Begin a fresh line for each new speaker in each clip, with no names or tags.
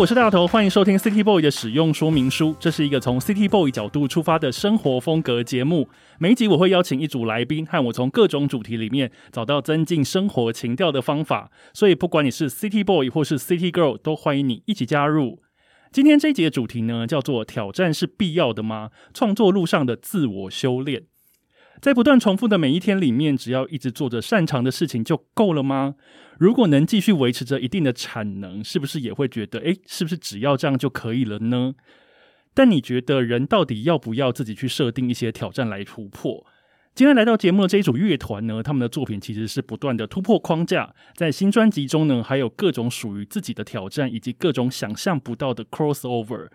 我是大头，欢迎收听 City Boy 的使用说明书。这是一个从 City Boy 角度出发的生活风格节目。每一集我会邀请一组来宾，和我从各种主题里面找到增进生活情调的方法。所以，不管你是 City Boy 或是 City Girl，都欢迎你一起加入。今天这一集的主题呢，叫做“挑战是必要的吗？创作路上的自我修炼”。在不断重复的每一天里面，只要一直做着擅长的事情就够了吗？如果能继续维持着一定的产能，是不是也会觉得，诶，是不是只要这样就可以了呢？但你觉得人到底要不要自己去设定一些挑战来突破？今天来到节目的这一组乐团呢，他们的作品其实是不断的突破框架，在新专辑中呢，还有各种属于自己的挑战，以及各种想象不到的 crossover。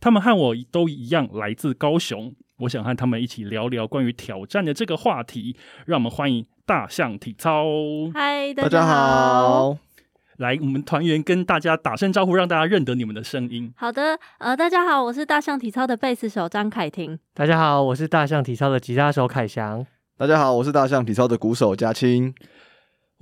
他们和我都一样来自高雄。我想和他们一起聊聊关于挑战的这个话题，让我们欢迎大象体操。
嗨，大家好！
来，我们团员跟大家打声招呼，让大家认得你们的声音。
好的，呃，大家好，我是大象体操的贝斯手张凯婷。
大家好，我是大象体操的吉他手凯翔。
大家好，我是大象体操的鼓手嘉青。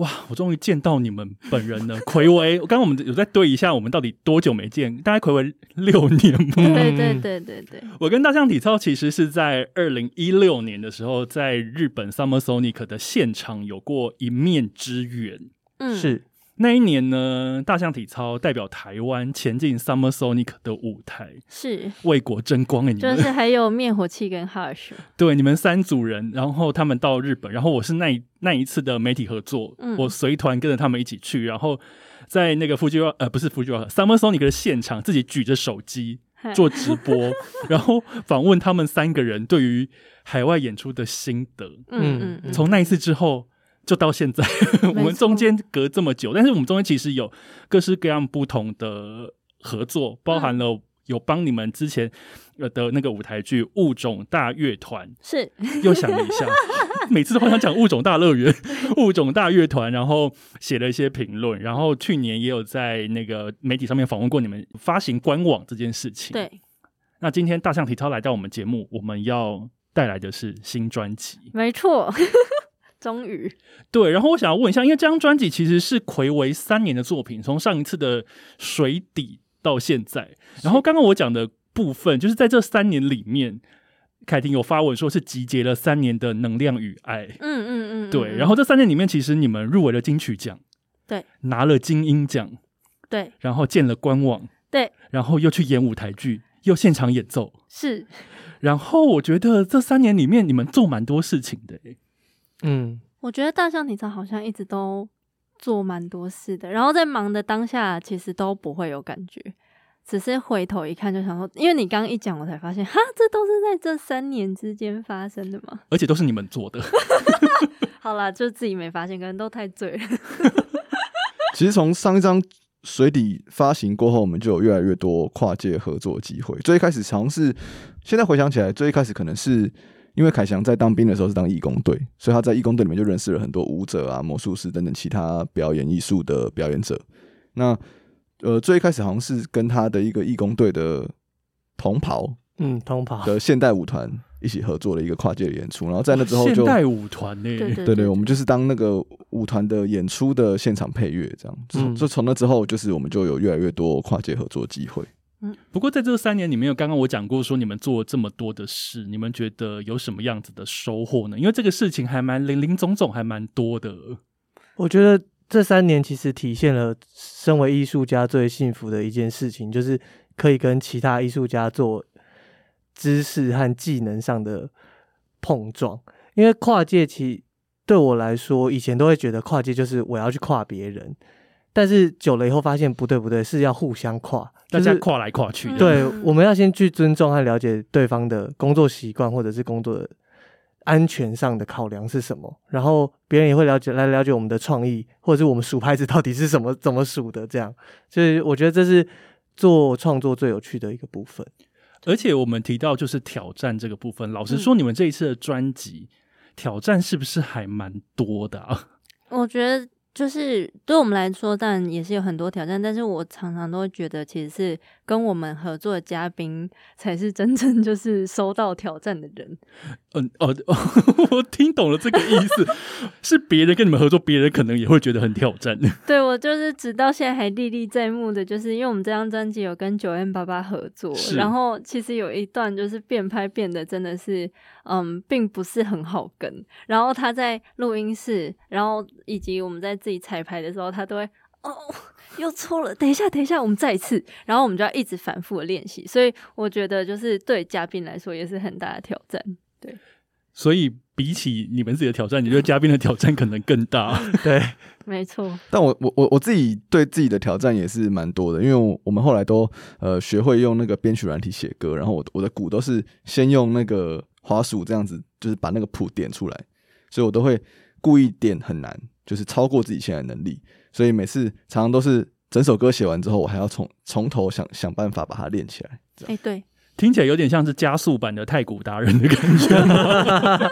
哇！我终于见到你们本人了，葵违。刚刚我们有在对一下，我们到底多久没见？大概葵违六年吗？
对对对对对。
我跟大象体操其实是在二零一六年的时候，在日本 Summer Sonic 的现场有过一面之缘。
嗯，
是。
那一年呢，大象体操代表台湾前进 Summer Sonic 的舞台，
是
为国争光。哎，
就是还有灭火器跟 Hush，
对，你们三组人，然后他们到日本，然后我是那一那一次的媒体合作，
嗯、
我随团跟着他们一起去，然后在那个 Fuji 呃不是 Fuji Summer Sonic 的现场，自己举着手机做直播，然后访问他们三个人对于海外演出的心得。
嗯嗯，嗯，
从那一次之后。就到现在，我们中间隔这么久，但是我们中间其实有各式各样不同的合作，包含了有帮你们之前的那个舞台剧《物种大乐团》，
是。
又想了一下，每次都好想讲《物种大乐园》、《物种大乐团》，然后写了一些评论，然后去年也有在那个媒体上面访问过你们发行官网这件事情。
对，
那今天大象体操来到我们节目，我们要带来的是新专辑，
没错。终于
对，然后我想要问一下，因为这张专辑其实是魁违三年的作品，从上一次的水底到现在。然后刚刚我讲的部分，就是在这三年里面，凯婷有发文说是集结了三年的能量与爱。
嗯嗯嗯，嗯，
对。然后这三年里面，其实你们入围了金曲奖，
对，
拿了金音奖，
对，
然后建了官网，
对，
然后又去演舞台剧，又现场演奏，
是。
然后我觉得这三年里面，你们做蛮多事情的。
嗯，
我觉得大象体操好像一直都做蛮多事的，然后在忙的当下，其实都不会有感觉，只是回头一看就想说，因为你刚刚一讲，我才发现，哈，这都是在这三年之间发生的嘛？
而且都是你们做的。
好啦，就自己没发现，可能都太醉了。
其实从上一张水底发行过后，我们就有越来越多跨界合作机会。最一开始尝试，现在回想起来，最一开始可能是。因为凯翔在当兵的时候是当义工队，所以他在义工队里面就认识了很多舞者啊、魔术师等等其他表演艺术的表演者。那呃，最一开始好像是跟他的一个义工队的同袍，
嗯，同袍
的现代舞团一起合作了一个跨界的演出。然后在那之后就
现代舞团呢，
对对，我们就是当那个舞团的演出的现场配乐，这样。嗯，就从那之后，就是我们就有越来越多跨界合作机会。
嗯，不过在这三年里面，有刚刚我讲过说你们做了这么多的事，你们觉得有什么样子的收获呢？因为这个事情还蛮林林总总，还蛮多的。
我觉得这三年其实体现了身为艺术家最幸福的一件事情，就是可以跟其他艺术家做知识和技能上的碰撞。因为跨界，其对我来说，以前都会觉得跨界就是我要去跨别人。但是久了以后发现不对不对，是要互相跨，
大家跨来跨去。
对，我们要先去尊重和了解对方的工作习惯，或者是工作的安全上的考量是什么，然后别人也会了解来了解我们的创意，或者是我们数拍子到底是什么，怎么数的，这样。所以我觉得这是做创作最有趣的一个部分。
而且我们提到就是挑战这个部分，老实说，你们这一次的专辑、嗯、挑战是不是还蛮多的啊？
我觉得。就是对我们来说，当然也是有很多挑战，但是我常常都会觉得，其实是跟我们合作的嘉宾才是真正就是 收到挑战的人。
嗯哦哦，我听懂了这个意思，是别人跟你们合作，别人可能也会觉得很挑战。
对，我就是直到现在还历历在目的，就是因为我们这张专辑有跟九 M 八八合作，然后其实有一段就是变拍变得真的是，嗯，并不是很好跟。然后他在录音室，然后以及我们在自己彩排的时候，他都会哦，又错了，等一下，等一下，我们再一次，然后我们就要一直反复的练习。所以我觉得，就是对嘉宾来说也是很大的挑战。对，
所以比起你们自己的挑战，你觉得嘉宾的挑战可能更大？
对，
没错。
但我我我我自己对自己的挑战也是蛮多的，因为我们后来都呃学会用那个编曲软体写歌，然后我我的鼓都是先用那个滑鼠这样子，就是把那个谱点出来，所以我都会故意点很难，就是超过自己现在的能力，所以每次常常都是整首歌写完之后，我还要从从头想想办法把它练起来。
哎、欸，对。
听起来有点像是加速版的太古达人的感觉，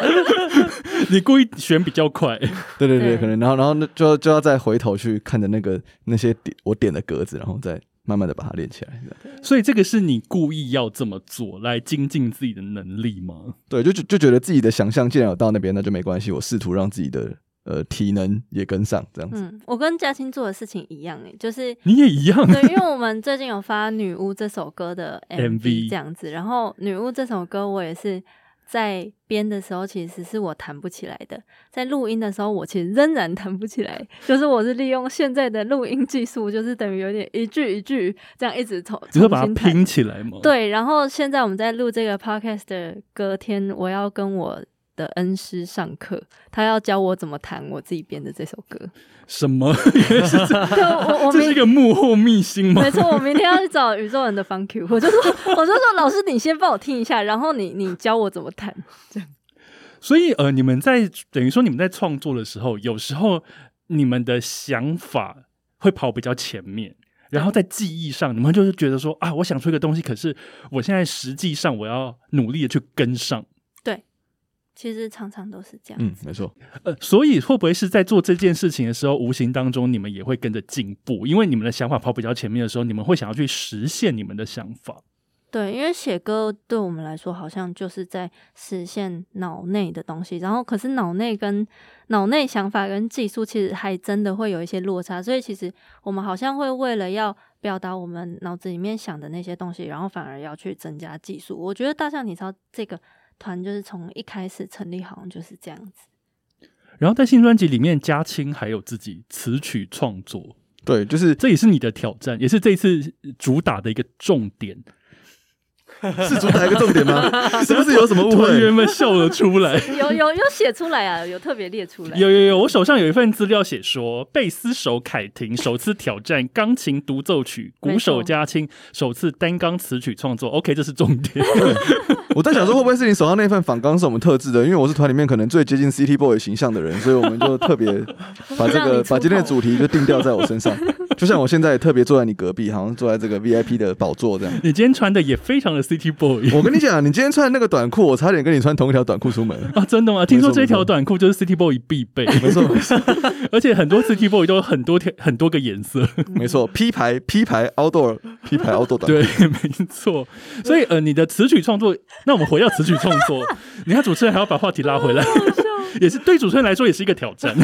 你故意选比较快，
对对对，可能然后然后就就要再回头去看着那个那些点我点的格子，然后再慢慢的把它练起来。
所以这个是你故意要这么做来精进自己的能力吗？
对，就就就觉得自己的想象既然有到那边，那就没关系，我试图让自己的。呃，体能也跟上这样子。
嗯，我跟嘉欣做的事情一样诶，就是
你也一样。
对，因为我们最近有发《女巫》这首歌的 MV 这样子，然后《女巫》这首歌我也是在编的时候，其实是我弹不起来的，在录音的时候，我其实仍然弹不起来。就是我是利用现在的录音技术，就是等于有点一句一句这样一直重，
只是把它拼起来嘛？
对，然后现在我们在录这个 podcast 的隔天，我要跟我。的恩师上课，他要教我怎么弹我自己编的这首歌。
什么？原来是这
我我
这是一个幕后秘辛吗？
没错，我明天要去找宇宙人的 Fun Q，我就说，我就说，老师，你先帮我听一下，然后你你教我怎么弹。这样。
所以呃，你们在等于说你们在创作的时候，有时候你们的想法会跑比较前面，然后在记忆上，你们就是觉得说啊，我想出一个东西，可是我现在实际上我要努力的去跟上。
其实常常都是这样。
嗯，没错。
呃，所以会不会是在做这件事情的时候，无形当中你们也会跟着进步？因为你们的想法跑比较前面的时候，你们会想要去实现你们的想法。
对，因为写歌对我们来说，好像就是在实现脑内的东西。然后，可是脑内跟脑内想法跟技术，其实还真的会有一些落差。所以，其实我们好像会为了要表达我们脑子里面想的那些东西，然后反而要去增加技术。我觉得大象体操这个。团就是从一开始成立，好像就是这样子。
然后在新专辑里面，嘉青还有自己词曲创作，
对，就是
这也是你的挑战，也是这一次主打的一个重点。
是主打一个重点吗？是不是有什么误会？
团员们笑了出来。
有有有写出来啊，有特别列出来。
有有有，我手上有一份资料写说，贝斯手凯婷首次挑战钢琴独奏曲，鼓手嘉青首次单钢词曲创作。OK，这是重点。
我在想说，会不会是你手上那份仿钢是我们特制的？因为我是团里面可能最接近 City Boy 形象的人，所以我们就特别把这个把今天的主题就定调在我身上。就像我现在也特别坐在你隔壁，好像坐在这个 VIP 的宝座这样。
你今天穿的也非常的 City Boy。
我跟你讲，你今天穿的那个短裤，我差点跟你穿同一条短裤出门
啊！真的吗？听说这条短裤就是 City Boy 必备，
没错没错。
而且很多 City Boy 都有很多条很多个颜色，
没错。P 牌 P 牌 Outdoor P 牌 Outdoor 短裤，
对，没错。所以呃，你的词曲创作，那我们回到词曲创作，你看主持人还要把话题拉回来，也是对主持人来说也是一个挑战。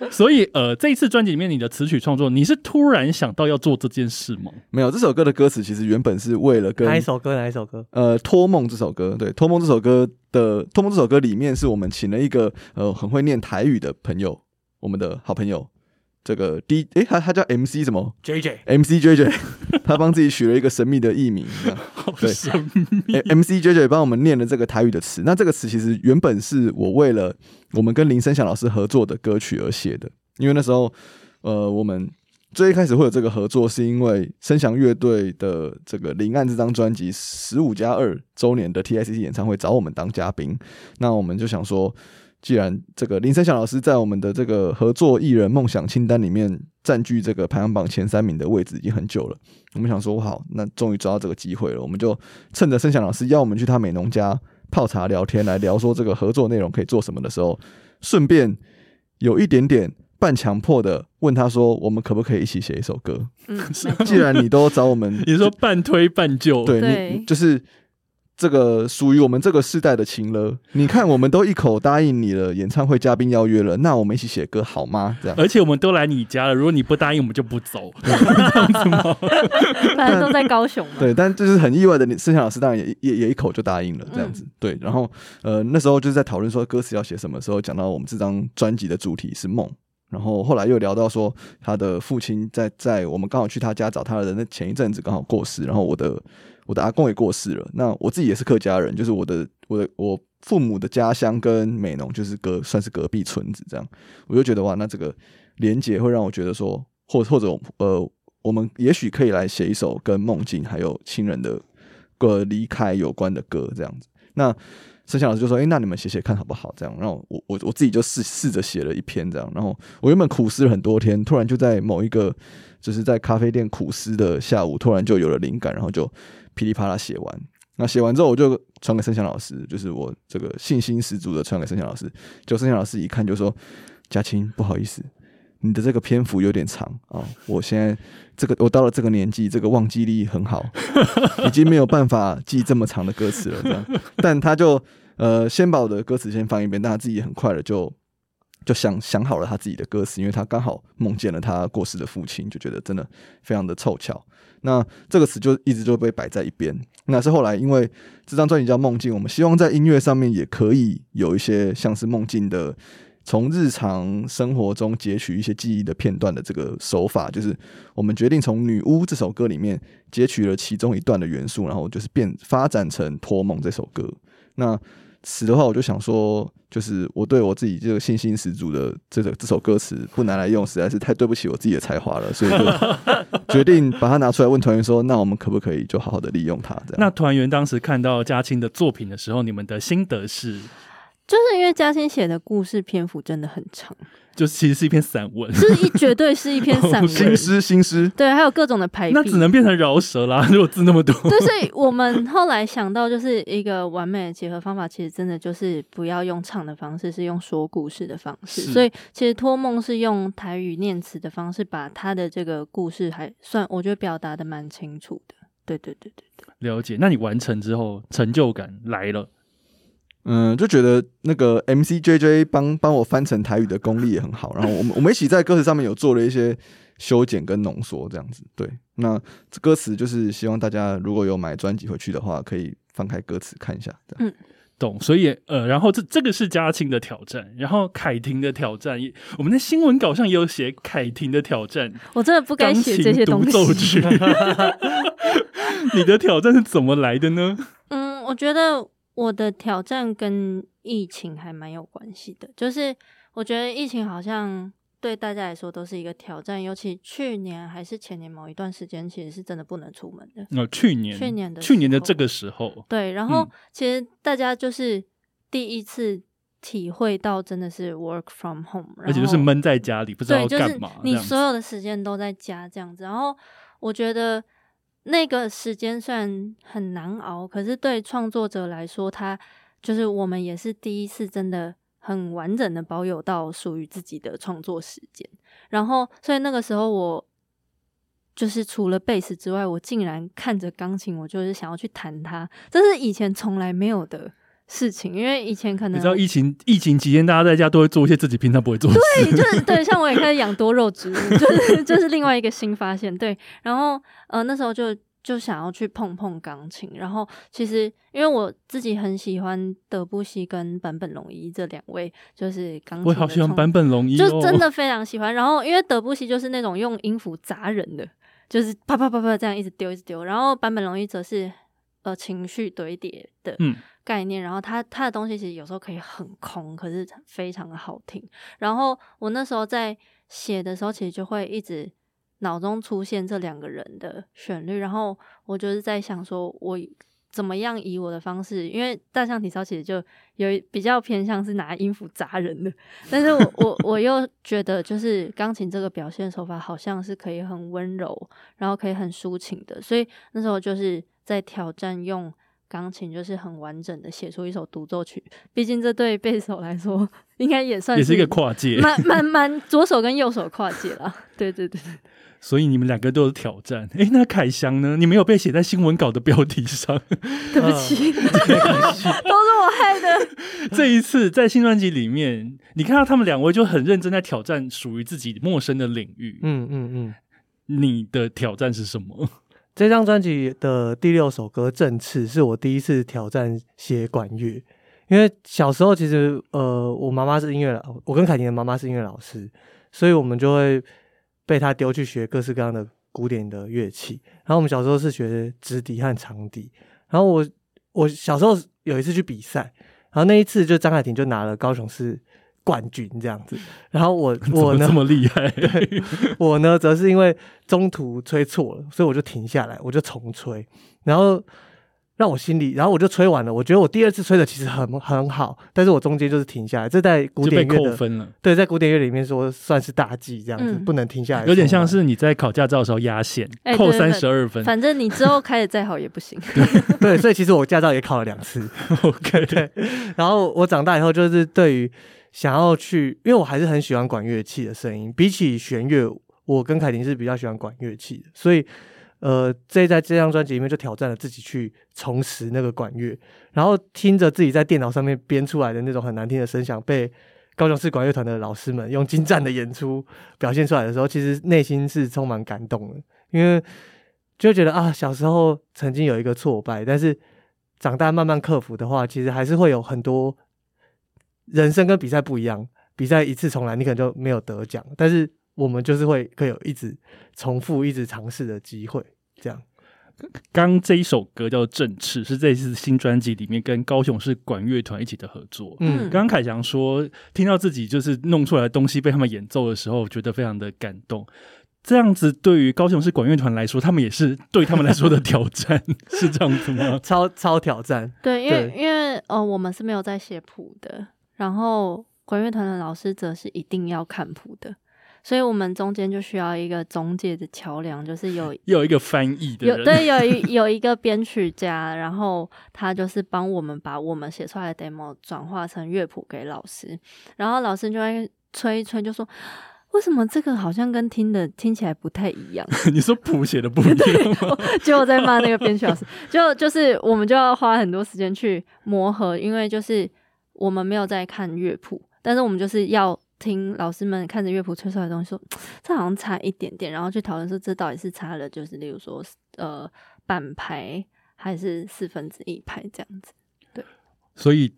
所以，呃，这一次专辑里面你的词曲创作，你是突然想到要做这件事吗？
没有，这首歌的歌词其实原本是为了跟
哪一首歌？哪一首歌？
呃，托梦这首歌，对，托梦这首歌的托梦这首歌里面是我们请了一个呃很会念台语的朋友，我们的好朋友。这个 D 诶，他他叫 MC 什么？JJ，MC JJ，他帮自己取了一个神秘的艺名，对，神秘。MC JJ 帮我们念了这个台语的词。那这个词其实原本是我为了我们跟林生祥老师合作的歌曲而写的，因为那时候呃，我们最一开始会有这个合作，是因为生祥乐队的这个《林岸》这张专辑十五加二周年的 TICC 演唱会找我们当嘉宾，那我们就想说。既然这个林生祥老师在我们的这个合作艺人梦想清单里面占据这个排行榜前三名的位置已经很久了，我们想说好，那终于抓到这个机会了，我们就趁着生祥老师邀我们去他美农家泡茶聊天，来聊说这个合作内容可以做什么的时候，顺便有一点点半强迫的问他说：“我们可不可以一起写一首歌？”
嗯，
既然你都找我们，
你说半推半就，
对
对
你 就是。这个属于我们这个世代的情了。你看，我们都一口答应你了，演唱会嘉宾邀约了，那我们一起写歌好吗？这样，
而且我们都来你家了，如果你不答应，我们就不走，这样子吗？
反正都在高雄嘛。
对，但就是很意外的，你盛祥老师当然也也也一口就答应了，这样子。嗯、对，然后呃那时候就是在讨论说歌词要写什么时候，讲到我们这张专辑的主题是梦，然后后来又聊到说他的父亲在在我们刚好去他家找他的那前一阵子刚好过世，然后我的。我的阿公也过世了，那我自己也是客家人，就是我的我的我父母的家乡跟美浓就是隔算是隔壁村子这样，我就觉得哇，那这个连结会让我觉得说，或或者呃，我们也许可以来写一首跟梦境还有亲人的个离开有关的歌这样子。那盛祥老师就说：“诶、那你们写写看好不好？”这样，然后我我我自己就试试着写了一篇这样，然后我原本苦思了很多天，突然就在某一个就是在咖啡店苦思的下午，突然就有了灵感，然后就。噼里啪啦写完，那写完之后我就传给盛祥老师，就是我这个信心十足的传给盛祥老师。就盛祥老师一看就说：“嘉青，不好意思，你的这个篇幅有点长啊、哦，我现在这个我到了这个年纪，这个忘记力很好，已经没有办法记这么长的歌词了。这样，但他就呃先把我的歌词先放一遍，但他自己很快的就就想想好了他自己的歌词，因为他刚好梦见了他过世的父亲，就觉得真的非常的凑巧。”那这个词就一直就被摆在一边。那是后来因为这张专辑叫《梦境》，我们希望在音乐上面也可以有一些像是梦境的，从日常生活中截取一些记忆的片段的这个手法，就是我们决定从《女巫》这首歌里面截取了其中一段的元素，然后就是变发展成《托梦》这首歌。那词的话，我就想说，就是我对我自己这个信心十足的这个这首歌词不拿来用，实在是太对不起我自己的才华了，所以就 决定把它拿出来问团员说：“那我们可不可以就好好的利用它？”这样。
那团员当时看到嘉青的作品的时候，你们的心得是？
就是因为嘉欣写的故事篇幅真的很长。
就其实是一篇散文，
是一绝对是一篇 散文，
新诗新诗，
对，还有各种的排比，
那只能变成饶舌啦。如果字那么多，
对，所以我们后来想到，就是一个完美的结合方法，其实真的就是不要用唱的方式，是用说故事的方式。所以其实托梦是用台语念词的方式，把他的这个故事还算，我觉得表达的蛮清楚的。对对对对对，
了解。那你完成之后，成就感来了。
嗯，就觉得那个 MC JJ 帮帮我翻成台语的功力也很好，然后我们我们一起在歌词上面有做了一些修剪跟浓缩，这样子。对，那这歌词就是希望大家如果有买专辑回去的话，可以翻开歌词看一下。
嗯，懂。所以呃，然后这这个是嘉庆的挑战，然后凯婷的挑战，我们的新闻稿上也有写凯婷的挑战。
我真的不敢写这些东西。
你的挑战是怎么来的呢？
嗯，我觉得。我的挑战跟疫情还蛮有关系的，就是我觉得疫情好像对大家来说都是一个挑战，尤其去年还是前年某一段时间，其实是真的不能出门的。
哦，去年，
去年的
去年的这个时候，
对，然后其实大家就是第一次体会到真的是 work from home，
而且就是闷在家里，不知道干嘛，
就是你所有的时间都在家这样子。然后我觉得。那个时间虽然很难熬，可是对创作者来说，他就是我们也是第一次真的很完整的保有到属于自己的创作时间。然后，所以那个时候我就是除了贝斯之外，我竟然看着钢琴，我就是想要去弹它，这是以前从来没有的事情。因为以前可能
你知道疫情疫情期间，大家在家都会做一些自己平常不会做的事。
对，就是对，像我也开始养多肉植物，就是就是另外一个新发现。对，然后呃那时候就就想要去碰碰钢琴，然后其实因为我自己很喜欢德布西跟坂本龙一这两位，就是钢琴。
我好喜欢坂本龙一，
就真的非常喜欢。然后因为德布西就是那种用音符砸人的，就是啪啪啪啪这样一直丢一直丢，然后坂本龙一则是呃情绪堆叠的概念，然后他他的东西其实有时候可以很空，可是非常的好听。然后我那时候在写的时候，其实就会一直。脑中出现这两个人的旋律，然后我就是在想说，我怎么样以我的方式，因为大象体操其实就有比较偏向是拿音符砸人的，但是我我我又觉得就是钢琴这个表现手法好像是可以很温柔，然后可以很抒情的，所以那时候就是在挑战用钢琴就是很完整的写出一首独奏曲。毕竟这对贝手来说，应该也算是
也是一个跨界，
蛮蛮蛮左手跟右手跨界了。对对对。
所以你们两个都有挑战。哎、欸，那凯翔呢？你没有被写在新闻稿的标题上，
对不起，都是我害的。
这一次在新专辑里面，你看到他们两位就很认真在挑战属于自己陌生的领域。
嗯嗯嗯，
你的挑战是什么？
这张专辑的第六首歌《振翅》是我第一次挑战写管乐，因为小时候其实呃，我妈妈是音乐老，我跟凯婷的妈妈是音乐老师，所以我们就会。被他丢去学各式各样的古典的乐器，然后我们小时候是学直笛和长笛，然后我我小时候有一次去比赛，然后那一次就张凯婷就拿了高雄市冠军这样子，然后我 我呢
这么厉害，
对，我呢则是因为中途吹错了，所以我就停下来，我就重吹，然后。让我心里，然后我就吹完了。我觉得我第二次吹的其实很很好，但是我中间就是停下来。这在古典乐的
扣分了。
对，在古典乐里面说算是大忌，这样子、嗯、不能停下来。
有点像是你在考驾照的时候压线，欸、扣三十二分。
反正你之后开的再好也不行。
对，所以其实我驾照也考了两次。
OK，
对。然后我长大以后就是对于想要去，因为我还是很喜欢管乐器的声音，比起弦乐，我跟凯婷是比较喜欢管乐器的，所以。呃，这在这张专辑里面就挑战了自己去重拾那个管乐，然后听着自己在电脑上面编出来的那种很难听的声响，被高雄市管乐团的老师们用精湛的演出表现出来的时候，其实内心是充满感动的，因为就觉得啊，小时候曾经有一个挫败，但是长大慢慢克服的话，其实还是会有很多人生跟比赛不一样，比赛一次重来，你可能就没有得奖，但是。我们就是会可以有一直重复、一直尝试的机会，这样。
刚这一首歌叫《振翅》，是这次新专辑里面跟高雄市管乐团一起的合作。嗯，刚刚凯翔说，听到自己就是弄出来的东西被他们演奏的时候，觉得非常的感动。这样子对于高雄市管乐团来说，他们也是对他们来说的挑战，是这样子吗？
超超挑战。
对，因为因为呃，我们是没有在写谱的，然后管乐团的老师则是一定要看谱的。所以我们中间就需要一个中介的桥梁，就是有
有一个翻译的人，
有对，有一有一个编曲家，然后他就是帮我们把我们写出来的 demo 转化成乐谱给老师，然后老师就会吹一吹，就说为什么这个好像跟听的听起来不太一样？
你说谱写的不一样吗？
结果在骂那个编曲老师，就就是我们就要花很多时间去磨合，因为就是我们没有在看乐谱，但是我们就是要。听老师们看着乐谱吹出来的东西说，说 这好像差一点点，然后去讨论说这到底是差了，就是例如说呃半拍还是四分之一拍这样子。对，
所以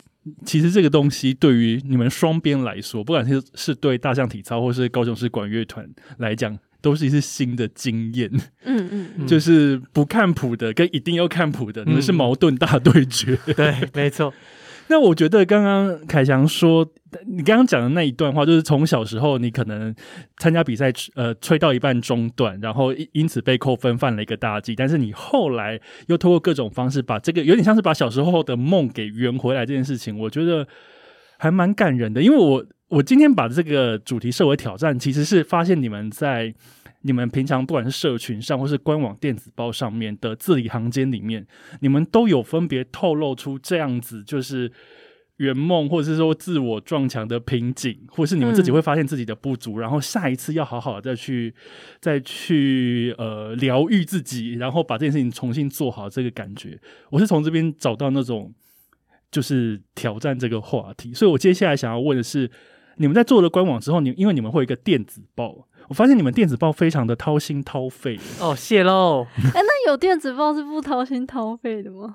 其实这个东西对于你们双边来说，不管是是对大象体操或是高雄市管乐团来讲，都是一次新的经验。
嗯嗯，嗯，
就是不看谱的跟一定要看谱的，你们是矛盾大对决。
嗯、对，没错。
那我觉得刚刚凯翔说，你刚刚讲的那一段话，就是从小时候你可能参加比赛，呃，吹到一半中断，然后因此被扣分，犯了一个大忌。但是你后来又通过各种方式，把这个有点像是把小时候的梦给圆回来这件事情，我觉得还蛮感人的。因为我我今天把这个主题设为挑战，其实是发现你们在。你们平常不管是社群上或是官网电子报上面的字里行间里面，你们都有分别透露出这样子，就是圆梦或者是说自我撞墙的瓶颈，或是你们自己会发现自己的不足，嗯、然后下一次要好好的再去再去呃疗愈自己，然后把这件事情重新做好这个感觉。我是从这边找到那种就是挑战这个话题，所以我接下来想要问的是，你们在做了官网之后，你因为你们会有一个电子报。我发现你们电子报非常的掏心掏肺
哦，谢喽。
哎、欸，那有电子报是不掏心掏肺的吗？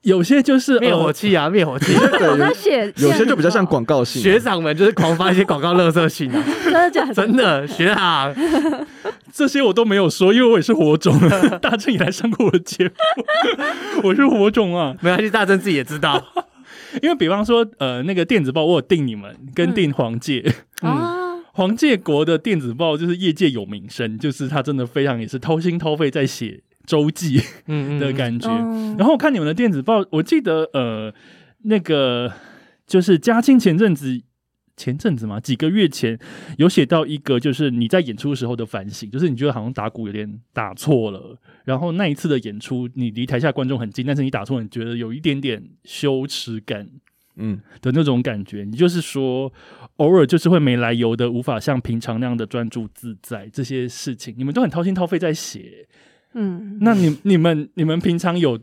有些就是
灭火器啊，灭火器。
我在写，
有 些就比较像广告信。
学长们就是狂发一些广告垃圾信啊，
真的假的？
真的，学长，
这些我都没有说，因为我也是火种。大正也来上过我的节目，我是火种啊，
没关系，大正自己也知道。
因为比方说，呃，那个电子报我有订你们，跟订黄介，
嗯。嗯
黄介国的电子报就是业界有名声，就是他真的非常也是掏心掏肺在写周记的感觉。嗯嗯、然后我看你们的电子报，我记得呃那个就是嘉庆前阵子前阵子嘛，几个月前有写到一个，就是你在演出时候的反省，就是你觉得好像打鼓有点打错了，然后那一次的演出，你离台下观众很近，但是你打错，你觉得有一点点羞耻感，嗯的那种感觉。嗯、你就是说，偶尔就是会没来由的，无法像平常那样的专注自在，这些事情你们都很掏心掏肺在写，嗯，那你你们你们平常有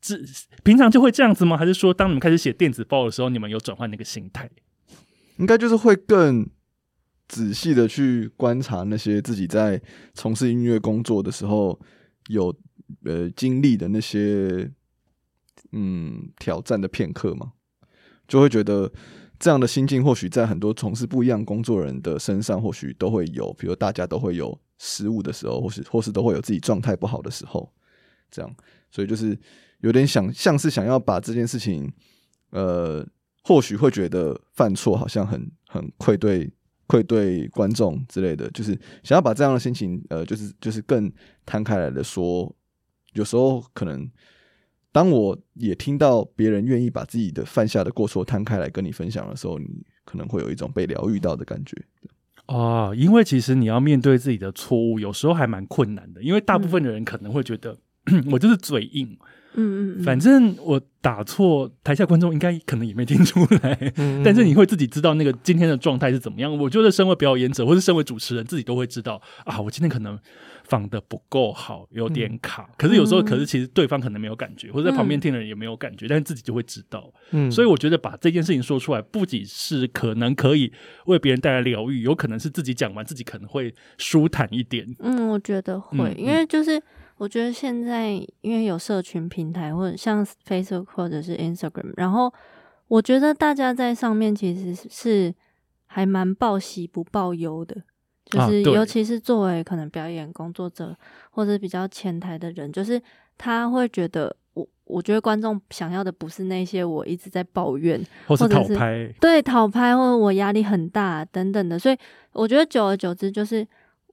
这平常就会这样子吗？还是说，当你们开始写电子报的时候，你们有转换那个心态？
应该就是会更仔细的去观察那些自己在从事音乐工作的时候有呃经历的那些嗯挑战的片刻嘛，就会觉得这样的心境或许在很多从事不一样工作人的身上或许都会有，比如大家都会有失误的时候，或是或是都会有自己状态不好的时候，这样，所以就是有点想像是想要把这件事情呃。或许会觉得犯错好像很很愧对愧对观众之类的，就是想要把这样的心情，呃，就是就是更摊开来的说。有时候可能，当我也听到别人愿意把自己的犯下的过错摊开来跟你分享的时候，你可能会有一种被疗愈到的感觉。
哦，因为其实你要面对自己的错误，有时候还蛮困难的，因为大部分的人可能会觉得、嗯、我就是嘴硬。嗯嗯，反正我打错，台下观众应该可能也没听出来，但是你会自己知道那个今天的状态是怎么样。我觉得身为表演者或是身为主持人，自己都会知道啊，我今天可能放的不够好，有点卡。嗯、可是有时候，可是其实对方可能没有感觉，或者在旁边听的人也没有感觉，嗯、但是自己就会知道。嗯，所以我觉得把这件事情说出来，不仅是可能可以为别人带来疗愈，有可能是自己讲完自己可能会舒坦一点。
嗯，我觉得会，嗯、因为就是。我觉得现在因为有社群平台，或者像 Facebook 或者是 Instagram，然后我觉得大家在上面其实是还蛮报喜不报忧的，就是尤其是作为可能表演工作者或者比较前台的人，就是他会觉得我我觉得观众想要的不是那些我一直在抱怨或者是讨拍，对讨拍或者我压力很大等等的，所以我觉得久而久之，就是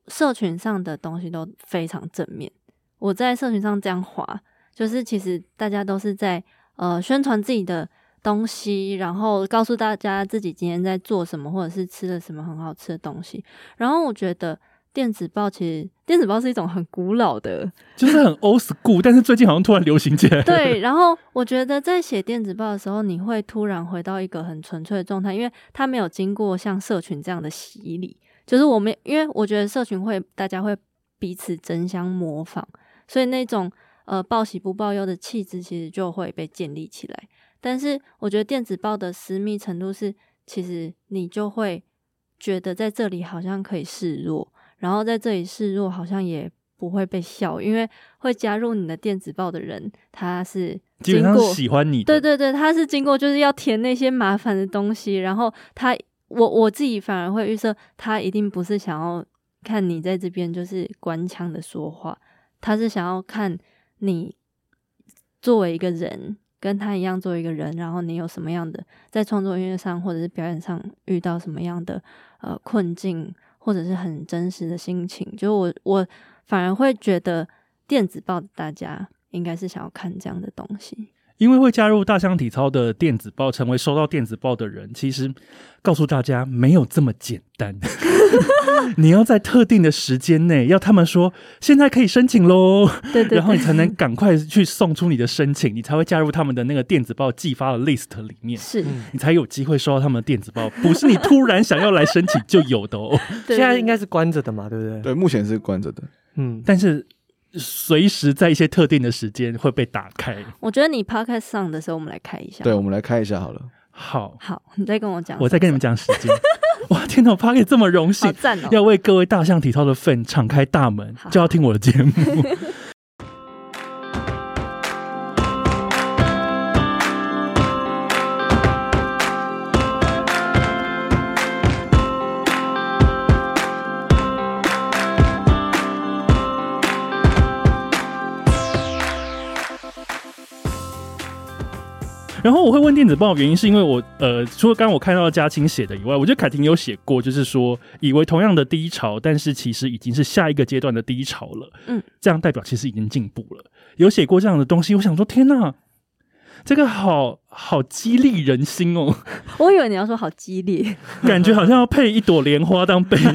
社群上的东西都非常正面。我在社群上这样滑，就是其实大家都是在呃宣传自己的东西，然后告诉大家自己今天在做什么，或者是吃了什么很好吃的东西。然后我觉得电子报其实电子报是一种很古老的，
就是很 old school，但是最近好像突然流行起来。
对，然后我觉得在写电子报的时候，你会突然回到一个很纯粹的状态，因为它没有经过像社群这样的洗礼。就是我们，因为我觉得社群会大家会彼此争相模仿。所以那种呃报喜不报忧的气质，其实就会被建立起来。但是我觉得电子报的私密程度是，其实你就会觉得在这里好像可以示弱，然后在这里示弱好像也不会被笑，因为会加入你的电子报的人，他是经过
喜欢你的，
对对对，他是经过就是要填那些麻烦的东西，然后他我我自己反而会预设，他一定不是想要看你在这边就是官腔的说话。他是想要看你作为一个人，跟他一样做一个人，然后你有什么样的在创作音乐上或者是表演上遇到什么样的呃困境，或者是很真实的心情。就我我反而会觉得电子报的大家应该是想要看这样的东西。
因为会加入大象体操的电子报，成为收到电子报的人，其实告诉大家没有这么简单。你要在特定的时间内，要他们说现在可以申请喽，对对对，然后你才能赶快去送出你的申请，你才会加入他们的那个电子报寄发的 list 里面，
是
你才有机会收到他们的电子报，不是你突然想要来申请就有的哦。
现在应该是关着的嘛，对不对？
对，目前是关着的。
嗯，但是。随时在一些特定的时间会被打开。
我觉得你 podcast 上的时候，我们来开一下。
对，我们来开一下好了。
好，
好，你再跟我讲，
我再跟你们讲时间。哇，天哪，podcast 这么荣幸，
好赞哦！
要为各位大象体操的粉敞开大门，就要听我的节目。然后我会问电子报的原因，是因为我呃，除了刚刚我看到嘉青写的以外，我觉得凯婷有写过，就是说以为同样的低潮，但是其实已经是下一个阶段的低潮了。嗯，这样代表其实已经进步了。有写过这样的东西，我想说天哪，这个好好激励人心哦。
我以为你要说好激烈，
感觉好像要配一朵莲花当背景，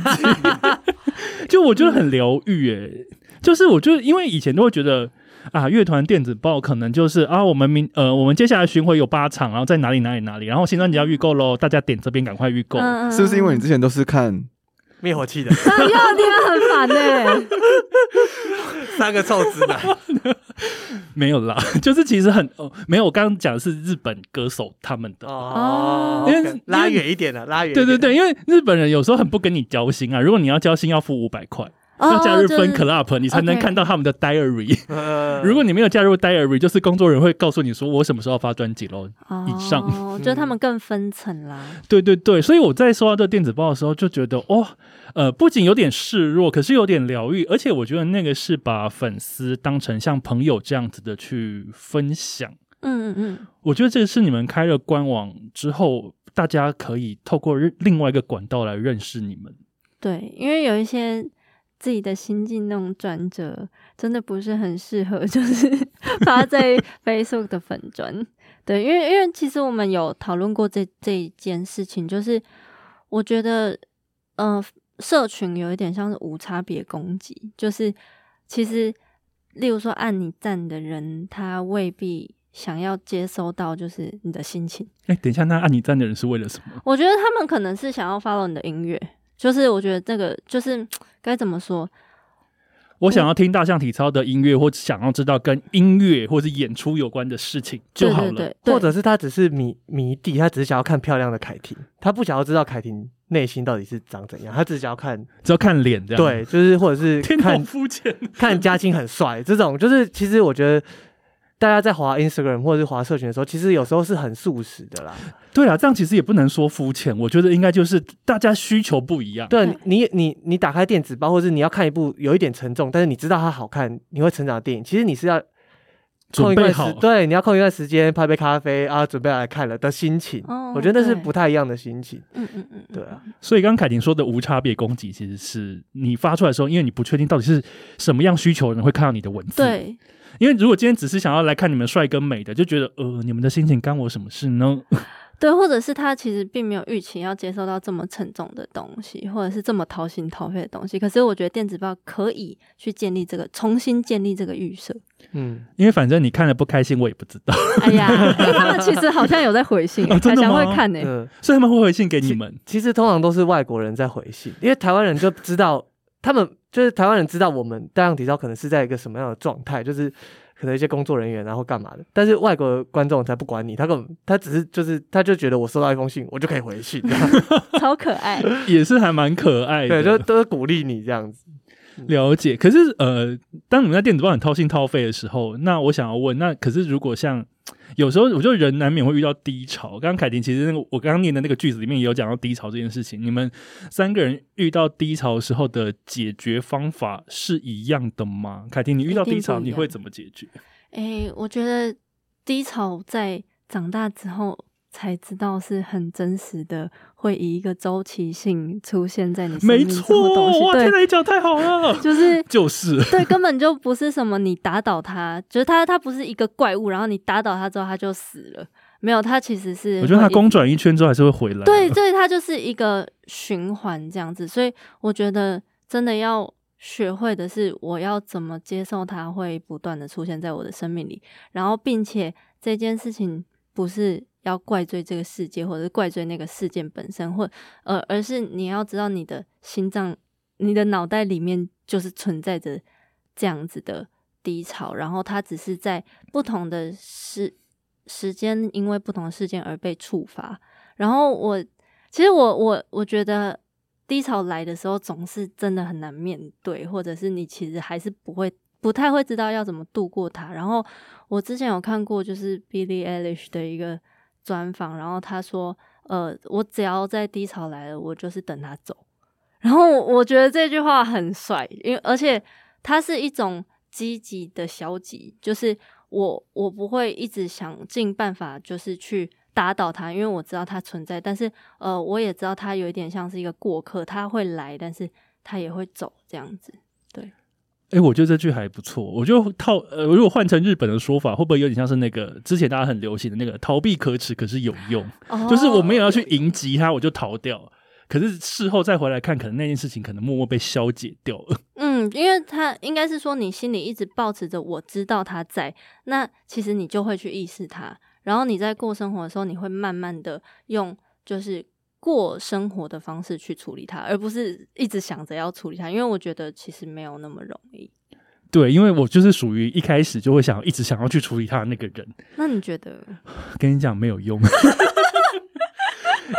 就我觉得很疗愈诶。就是我觉得，因为以前都会觉得啊，乐团电子报可能就是啊，我们明呃，我们接下来巡回有八场，然后在哪里哪里哪里，然后新专辑要预购喽，大家点这边赶快预购，
嗯、
是不是因为你之前都是看
灭火器的？
哎呀，你们很烦呢，
三个臭直男。
没有啦，就是其实很哦，没有，我刚刚讲的是日本歌手他们的
哦，
因为
拉远一点的，拉远。
对对对，因为日本人有时候很不跟你交心啊，如果你要交心，要付五百块。要加入 Fan Club，你才能看到他们的 Diary。如果你没有加入 Diary，就是工作人员会告诉你说我什么时候发专辑喽。以上，
我觉得他们更分层啦。
对对对，所以我在收到这电子报的时候，就觉得哦，呃，不仅有点示弱，可是有点疗愈，而且我觉得那个是把粉丝当成像朋友这样子的去分享。
嗯嗯嗯，
我觉得这是你们开了官网之后，大家可以透过另外一个管道来认识你们。
对，因为有一些。自己的心境那种转折，真的不是很适合，就是 发在 Facebook 的粉砖。对，因为因为其实我们有讨论过这这一件事情，就是我觉得，呃，社群有一点像是无差别攻击，就是其实，例如说按你赞的人，他未必想要接收到就是你的心情。
哎、欸，等一下，那按你赞的人是为了什么？
我觉得他们可能是想要 follow 你的音乐。就是我觉得这个就是该怎么说？
我想要听大象体操的音乐，或者想要知道跟音乐或者演出有关的事情就好了。
对对对，
或者是他只是迷迷弟，他只是想要看漂亮的凯婷，他不想要知道凯婷内心到底是长怎样，他只想要看，
只要看脸这样。
对，就是或者是看
肤浅，
看嘉欣很帅这种，就是其实我觉得。大家在滑 Instagram 或者是滑社群的时候，其实有时候是很速食的啦。
对啊，这样其实也不能说肤浅，我觉得应该就是大家需求不一样。
对，你你你打开电子包，或者是你要看一部有一点沉重，但是你知道它好看，你会成长的电影，其实你是要
准备好，
对，你要空一段时间，泡杯咖啡啊，准备来看了的心情。哦，我觉得那是不太一样的心情。
嗯嗯嗯，
对啊。
所以刚刚凯婷说的无差别攻击，其实是你发出来的时候，因为你不确定到底是什么样需求的人会看到你的文字。
对。
因为如果今天只是想要来看你们帅跟美的，就觉得呃，你们的心情干我什么事呢？
对，或者是他其实并没有预期要接受到这么沉重的东西，或者是这么掏心掏肺的东西。可是我觉得电子报可以去建立这个，重新建立这个预设。嗯，
因为反正你看了不开心，我也不知道。
哎呀，因为他们其实好像有在回信，凯翔、哦、会看呢、欸
嗯，
所以他们会回信给你们。
其实通常都是外国人在回信，因为台湾人就知道，他们就是台湾人知道我们大量体操可能是在一个什么样的状态，就是。可能一些工作人员，然后干嘛的？但是外国观众才不管你，他根本他只是就是，他就觉得我收到一封信，我就可以回信，
超可爱，
也是还蛮可爱的，
对，就都是鼓励你这样子。
了解，可是呃，当你们在电子报很掏心掏肺的时候，那我想要问，那可是如果像有时候，我觉得人难免会遇到低潮。刚刚凯婷其实那个我刚刚念的那个句子里面也有讲到低潮这件事情。你们三个人遇到低潮时候的解决方法是一样的吗？凯婷，你遇到低潮你会怎么解决？
哎、欸，我觉得低潮在长大之后。才知道是很真实的，会以一个周期性出现在你生命中的东西。没错，
哇，天哪，你讲太好了，
就是
就是
对，根本就不是什么你打倒他，就是他他不是一个怪物，然后你打倒他之后他就死了，没有，他其实是
我觉得他公转一圈之后还是会回来。
对，所以他就是一个循环这样子，所以我觉得真的要学会的是，我要怎么接受它会不断的出现在我的生命里，然后并且这件事情不是。要怪罪这个世界，或者是怪罪那个事件本身，或呃，而是你要知道，你的心脏、你的脑袋里面就是存在着这样子的低潮，然后它只是在不同的时时间，因为不同的事件而被触发。然后我其实我我我觉得低潮来的时候，总是真的很难面对，或者是你其实还是不会。不太会知道要怎么度过它。然后我之前有看过，就是 Billie Eilish 的一个。专访，然后他说：“呃，我只要在低潮来了，我就是等他走。”然后我觉得这句话很帅，因为而且它是一种积极的消极，就是我我不会一直想尽办法，就是去打倒他，因为我知道他存在。但是呃，我也知道他有一点像是一个过客，他会来，但是他也会走，这样子。对，
哎，我觉得这句还不错。我觉得套呃，如果换成日本的说法，会不会有点像是那个之前大家很流行的那个“逃避可耻，可是有用”？哦、就是我没有要去迎击它，我就逃掉。可是事后再回来看，可能那件事情可能默默被消解掉了。
嗯，因为他应该是说，你心里一直保持着我知道他在，那其实你就会去意识他，然后你在过生活的时候，你会慢慢的用就是。过生活的方式去处理它，而不是一直想着要处理它，因为我觉得其实没有那么容易。
对，因为我就是属于一开始就会想一直想要去处理它的那个人。
那你觉得？
跟你讲没有用。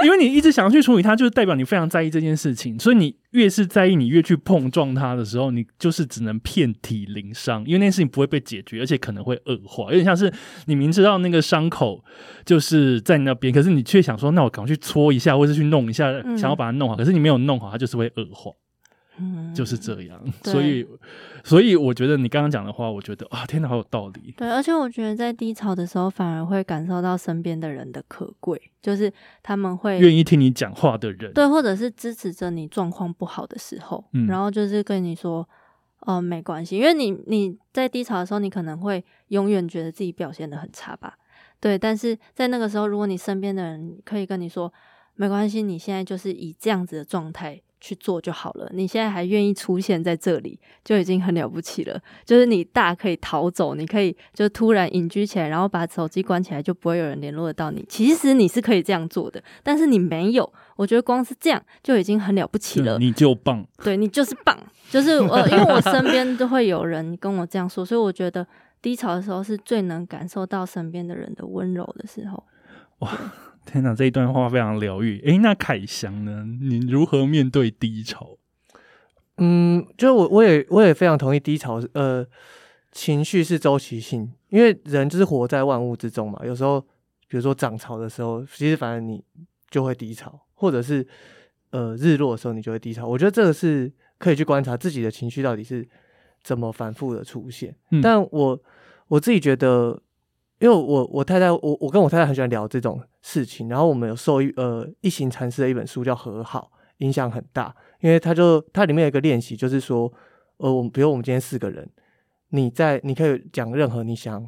因为你一直想要去处理它，就是代表你非常在意这件事情，所以你越是在意，你越去碰撞它的时候，你就是只能遍体鳞伤，因为那件事情不会被解决，而且可能会恶化，有点像是你明知道那个伤口就是在那边，可是你却想说，那我赶快去搓一下，或是去弄一下，想要把它弄好，可是你没有弄好，它就是会恶化。嗯，就是这样，所以，所以我觉得你刚刚讲的话，我觉得啊，天哪，好有道理。
对，而且我觉得在低潮的时候，反而会感受到身边的人的可贵，就是他们会
愿意听你讲话的人，
对，或者是支持着你状况不好的时候，嗯，然后就是跟你说，哦、呃，没关系，因为你你在低潮的时候，你可能会永远觉得自己表现的很差吧，对，但是在那个时候，如果你身边的人可以跟你说，没关系，你现在就是以这样子的状态。去做就好了。你现在还愿意出现在这里，就已经很了不起了。就是你大可以逃走，你可以就突然隐居起来，然后把手机关起来，就不会有人联络得到你。其实你是可以这样做的，但是你没有。我觉得光是这样就已经很了不起了。
你就棒，
对，你就是棒。就是呃，因为我身边都会有人跟我这样说，所以我觉得低潮的时候是最能感受到身边的人的温柔的时候。
哇。天哪，这一段话非常疗愈。诶，那凯翔呢？你如何面对低潮？
嗯，就我我也我也非常同意低潮。呃，情绪是周期性，因为人就是活在万物之中嘛。有时候，比如说涨潮的时候，其实反正你就会低潮，或者是呃日落的时候你就会低潮。我觉得这个是可以去观察自己的情绪到底是怎么反复的出现。嗯，但我我自己觉得。因为我我太太我我跟我太太很喜欢聊这种事情，然后我们有受一呃一行禅师的一本书叫《和好》，影响很大。因为他就它里面有一个练习，就是说，呃，我们比如我们今天四个人，你在你可以讲任何你想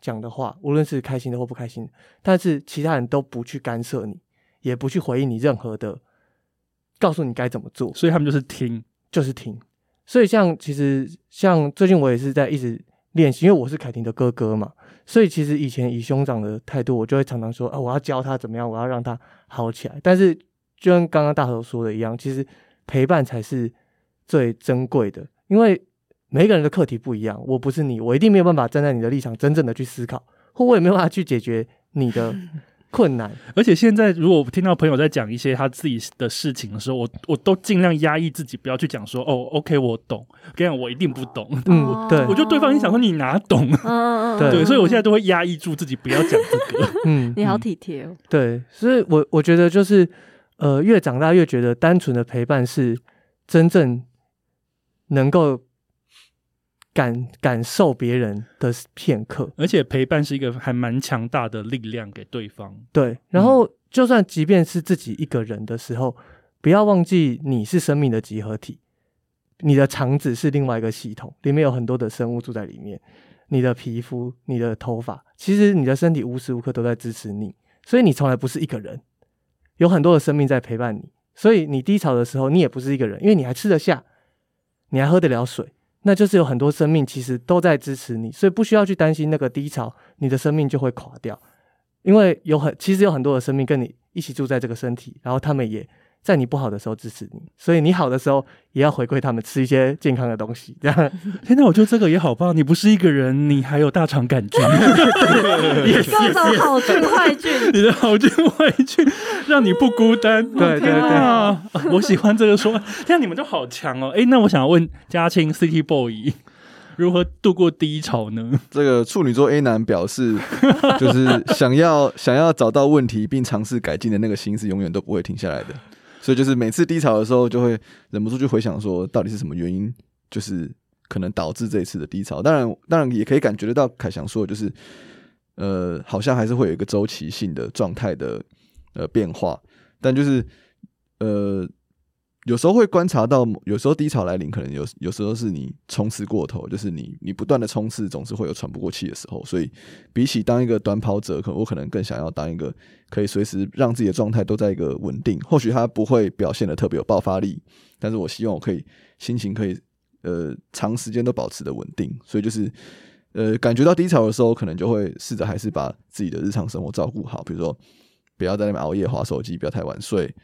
讲的话，无论是开心的或不开心的，但是其他人都不去干涉你，也不去回应你任何的，告诉你该怎么做。
所以他们就是听，
就是听。所以像其实像最近我也是在一直练习，因为我是凯婷的哥哥嘛。所以其实以前以兄长的态度，我就会常常说啊，我要教他怎么样，我要让他好起来。但是就跟刚刚大头说的一样，其实陪伴才是最珍贵的，因为每一个人的课题不一样。我不是你，我一定没有办法站在你的立场真正的去思考，或我也没有办法去解决你的。困难，
而且现在如果听到朋友在讲一些他自己的事情的时候，我我都尽量压抑自己，不要去讲说哦，OK，我懂，跟你讲我一定不懂，
嗯，对，
我就对方你想说你哪懂，
嗯
对，所以我现在都会压抑住自己，不要讲这个，
嗯，
你好体贴哦，
对，所以我我觉得就是呃，越长大越觉得单纯的陪伴是真正能够。感感受别人的片刻，
而且陪伴是一个还蛮强大的力量给对方。
对，然后就算即便是自己一个人的时候，不要忘记你是生命的集合体，你的肠子是另外一个系统，里面有很多的生物住在里面。你的皮肤、你的头发，其实你的身体无时无刻都在支持你，所以你从来不是一个人，有很多的生命在陪伴你。所以你低潮的时候，你也不是一个人，因为你还吃得下，你还喝得了水。那就是有很多生命其实都在支持你，所以不需要去担心那个低潮，你的生命就会垮掉，因为有很其实有很多的生命跟你一起住在这个身体，然后他们也在你不好的时候支持你，所以你好的时候也要回馈他们，吃一些健康的东西。这样，
现在我觉得这个也好棒，你不是一个人，你还有大肠杆菌，
各种好菌坏菌，
你的好菌坏菌让你不孤单。
对对对，
我喜欢这个说法，这样你们都好强哦。哎，那我想问嘉青 City Boy 如何度过低潮呢？
这个处女座 A 男表示，就是想要想要找到问题并尝试改进的那个心是永远都不会停下来的。所以就是每次低潮的时候，就会忍不住去回想说，到底是什么原因，就是可能导致这一次的低潮。当然，当然也可以感觉得到，凯翔说的就是，呃，好像还是会有一个周期性的状态的呃变化。但就是呃，有时候会观察到，有时候低潮来临，可能有有时候是你冲刺过头，就是你你不断的冲刺，总是会有喘不过气的时候。所以，比起当一个短跑者，可我可能更想要当一个可以随时让自己的状态都在一个稳定。或许他不会表现得特别有爆发力，但是我希望我可以心情可以呃长时间都保持的稳定。所以就是呃感觉到低潮的时候，可能就会试着还是把自己的日常生活照顾好，比如说不要在那边熬夜滑手机，不要太晚睡。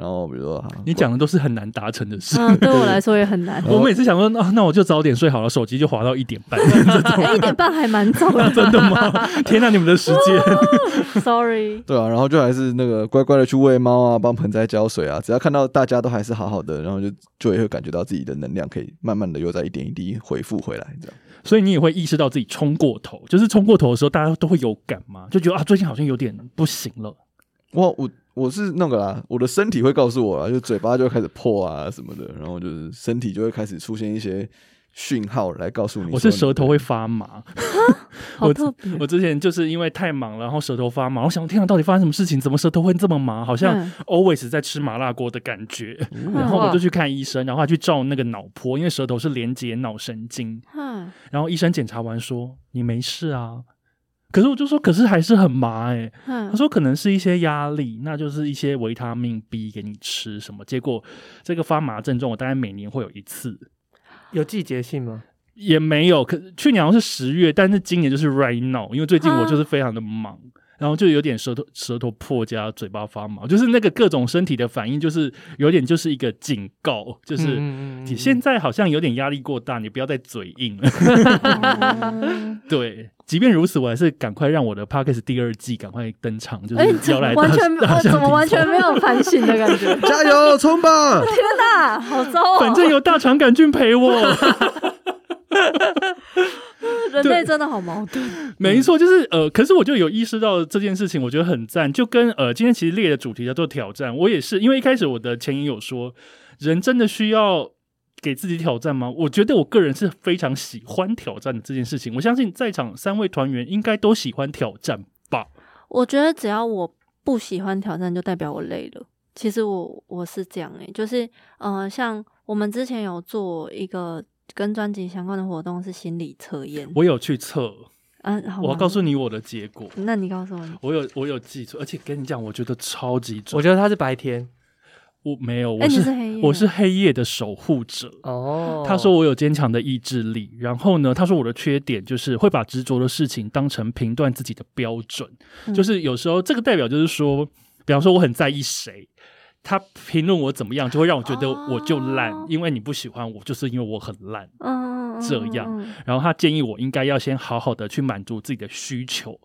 然后比如说，
你讲的都是很难达成的事，
嗯，对我来说也很难。
我每次想说，那、啊、那我就早点睡好了，手机就滑到一点半。
一点半还蛮早的，
真的吗？天哪，你们的时间
，Sorry。
对啊，然后就还是那个乖乖的去喂猫啊，帮盆栽浇水啊。只要看到大家都还是好好的，然后就就也会感觉到自己的能量可以慢慢的又在一点一滴恢复回来，这样。
所以你也会意识到自己冲过头，就是冲过头的时候，大家都会有感嘛，就觉得啊，最近好像有点不行了。
我我。我是那个啦，我的身体会告诉我啦，就嘴巴就会开始破啊什么的，然后就是身体就会开始出现一些讯号来告诉你。
我是舌头会发麻，
好特别。
我之前就是因为太忙了，然后舌头发麻。我想，天啊，到底发生什么事情？怎么舌头会这么麻？好像 always 在吃麻辣锅的感觉。嗯、然后我就去看医生，然后还去照那个脑波，因为舌头是连接脑神经。嗯、然后医生检查完说：“你没事啊。”可是我就说，可是还是很麻哎、欸。嗯、他说可能是一些压力，那就是一些维他命 B 给你吃什么。结果这个发麻症状，我大概每年会有一次。
有季节性吗？
也没有。可去年好像是十月，但是今年就是 right now，因为最近我就是非常的忙。啊然后就有点舌头舌头破加嘴巴发麻，就是那个各种身体的反应，就是有点就是一个警告，就是你现在好像有点压力过大，你不要再嘴硬了。对，即便如此，我还是赶快让我的 Podcast 第二季赶快登场，就是要来
完全我怎么完全没有 反省的感觉？
加油，冲吧！
天哪，好糟哦！
反正有大肠杆菌陪我。
人类真的好矛盾，
没错，就是呃，可是我就有意识到这件事情，我觉得很赞，就跟呃，今天其实列的主题叫做挑战，我也是，因为一开始我的前女友说，人真的需要给自己挑战吗？我觉得我个人是非常喜欢挑战的这件事情，我相信在场三位团员应该都喜欢挑战吧。
我觉得只要我不喜欢挑战，就代表我累了。其实我我是这样诶、欸，就是呃，像我们之前有做一个。跟专辑相关的活动是心理测验，
我有去测，
嗯，
我要告诉你我的结果。
那你告诉我，
我有我有记错，而且跟你讲，我觉得超级准。
我觉得他是白天，
我没有，我是，
是黑夜，
我是黑夜的守护者。哦，他说我有坚强的意志力，然后呢，他说我的缺点就是会把执着的事情当成评断自己的标准，嗯、就是有时候这个代表就是说，比方说我很在意谁。他评论我怎么样，就会让我觉得我就烂，哦、因为你不喜欢我，就是因为我很烂，嗯、这样。然后他建议我应该要先好好的去满足自己的需求，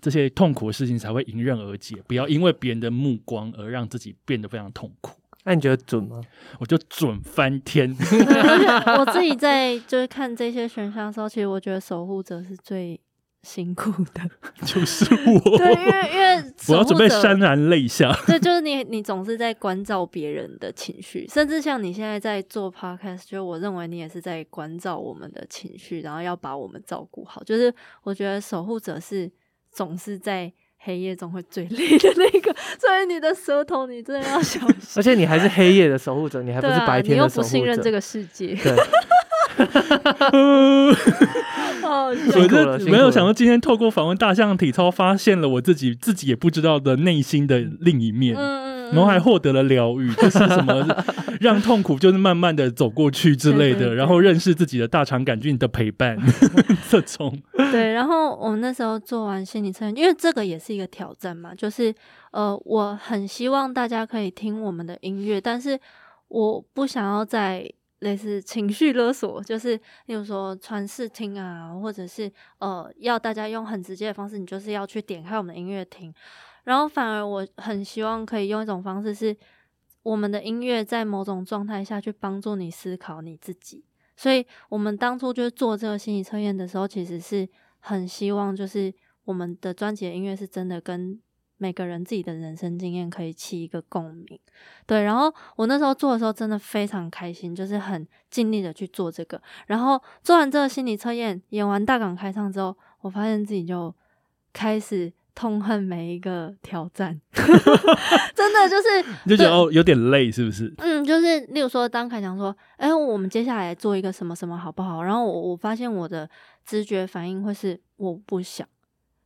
这些痛苦的事情才会迎刃而解，不要因为别人的目光而让自己变得非常痛苦。
那你觉得准吗？
我就准翻天。
我自己在就是看这些选项的时候，其实我觉得守护者是最。辛苦的，
就是我。
对，因为因为
我要准备潸然泪下。
对，就是你，你总是在关照别人的情绪，甚至像你现在在做 podcast，就我认为你也是在关照我们的情绪，然后要把我们照顾好。就是我觉得守护者是总是在黑夜中会最累的那个，所以你的舌头你真的要小心。
而且你还是黑夜的守护者，你还不是白天的守护者。
啊、你又不信任这个世界。
对。
我就没有想到今天透过访问大象体操，发现了我自己自己也不知道的内心的另一面，然后还获得了疗愈，就是什么 让痛苦就是慢慢的走过去之类的，然后认识自己的大肠杆菌的陪伴，这种
对。然后我们那时候做完心理测验，因为这个也是一个挑战嘛，就是呃，我很希望大家可以听我们的音乐，但是我不想要在。类似情绪勒索，就是例如说传视听啊，或者是呃要大家用很直接的方式，你就是要去点开我们的音乐听。然后反而我很希望可以用一种方式，是我们的音乐在某种状态下去帮助你思考你自己。所以我们当初就是做这个心理测验的时候，其实是很希望就是我们的专辑音乐是真的跟。每个人自己的人生经验可以起一个共鸣，对。然后我那时候做的时候真的非常开心，就是很尽力的去做这个。然后做完这个心理测验，演完大港开唱之后，我发现自己就开始痛恨每一个挑战，真的就是
你就觉得哦有点累，是不是？
嗯，就是例如说，当凯强说：“哎、欸，我们接下来做一个什么什么好不好？”然后我我发现我的直觉反应会是我不想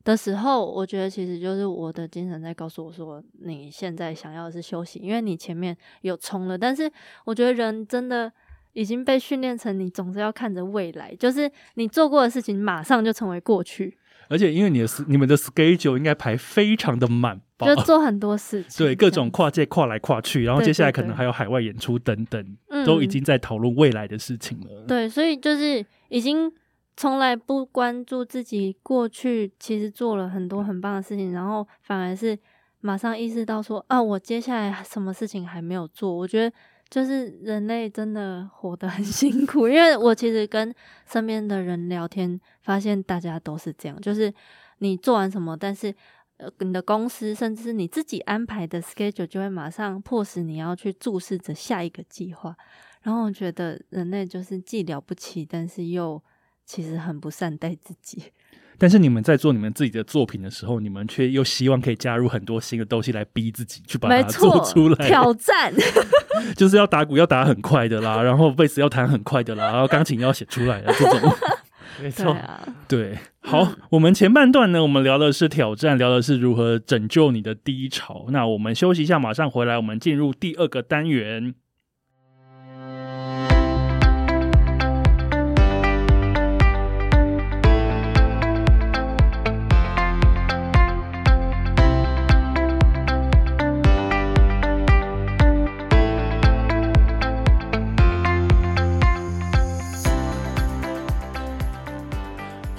的时候，我觉得其实就是我的精神在告诉我说：“你现在想要的是休息，因为你前面有冲了。”但是我觉得人真的已经被训练成，你总是要看着未来，就是你做过的事情马上就成为过去。
而且因为你的你们的 schedule 应该排非常的满吧，
就做很多事情，
对，各种跨界跨来跨去，然后接下来可能还有海外演出等等，对对对，都已经在讨论未来的事情了。
嗯。对，所以就是已经从来不关注自己过去，其实做了很多很棒的事情，然后反而是马上意识到说啊，我接下来什么事情还没有做？我觉得。就是人类真的活得很 辛苦，因为我其实跟身边的人聊天，发现大家都是这样。就是你做完什么，但是呃，你的公司甚至是你自己安排的 schedule 就会马上迫使你要去注视着下一个计划。然后我觉得人类就是既了不起，但是又其实很不善待自己。
但是你们在做你们自己的作品的时候，你们却又希望可以加入很多新的东西来逼自己去把它做出来，
挑战
就是要打鼓要打很快的啦，然后贝斯要弹很快的啦，然后钢琴要写出来的这种，
没错，
啊、
对，好，嗯、我们前半段呢，我们聊的是挑战，聊的是如何拯救你的低潮。那我们休息一下，马上回来，我们进入第二个单元。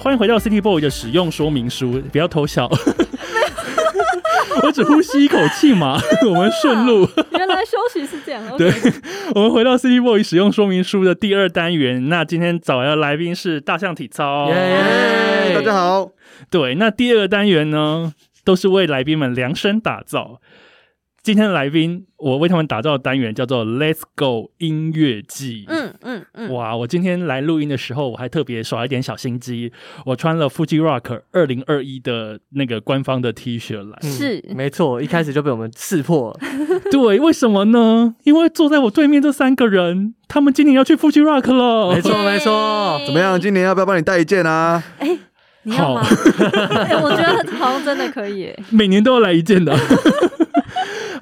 欢迎回到 City Boy 的使用说明书，不要偷笑，我只呼吸一口气嘛。我们顺路，
原来休息是这样。
对，我们回到 City Boy 使用说明书的第二单元。那今天找来的来宾是大象体操，
耶，大家好。
对，那第二个单元呢，都是为来宾们量身打造。今天的来宾，我为他们打造的单元叫做 Let's Go 音乐季。
嗯嗯嗯，
哇！我今天来录音的时候，我还特别耍一点小心机，我穿了 Fuji Rock 二零二一的那个官方的 T 恤来。
是，
没错，一开始就被我们刺破了。
对，为什么呢？因为坐在我对面这三个人，他们今年要去 Fuji Rock 了。
没错没错，
怎么样？今年要不要帮你带一件啊？
哎，你要吗？哎，我觉得好像真的可以。
每年都要来一件的。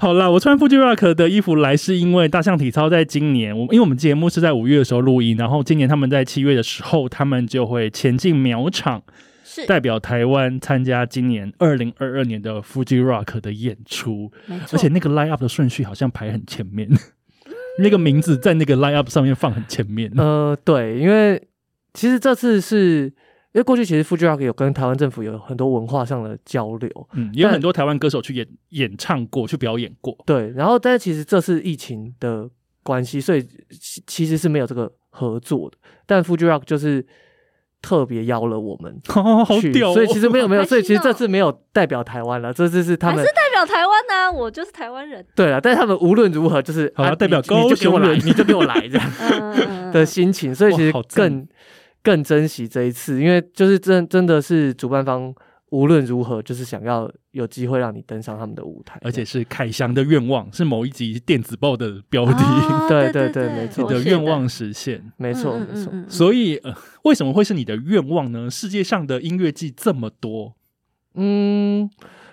好啦，我穿 Fuji Rock 的衣服来，是因为大象体操在今年，我因为我们节目是在五月的时候录音，然后今年他们在七月的时候，他们就会前进苗场，是代表台湾参加今年二零二二年的 Fuji Rock 的演出，没错，而且那个 line up 的顺序好像排很前面，那个名字在那个 line up 上面放很前面。
呃，对，因为其实这次是。因为过去其实 Fuji Rock 有跟台湾政府有很多文化上的交流，
嗯，也有很多台湾歌手去演演唱过，去表演过。
对，然后但是其实这次疫情的关系，所以其实是没有这个合作的。但 Fuji Rock 就是特别邀了我们去，
哦、好屌、哦！
所以其实没有没有，所以其实这次没有代表台湾了，这次是他们
还是代表台湾呢、啊？我就是台湾人。
对了，但是他们无论如何就是
好、啊、代表高雄人，
你就给我来，你就给我来这样的心情，所以其实更。更珍惜这一次，因为就是真真的是主办方无论如何就是想要有机会让你登上他们的舞台，
而且是凯翔的愿望，是某一集电子报的标题。
哦、
对对对，没错，
你的愿望实现，
没错没错。
所以、呃，为什么会是你的愿望呢？世界上的音乐季这么多，
嗯，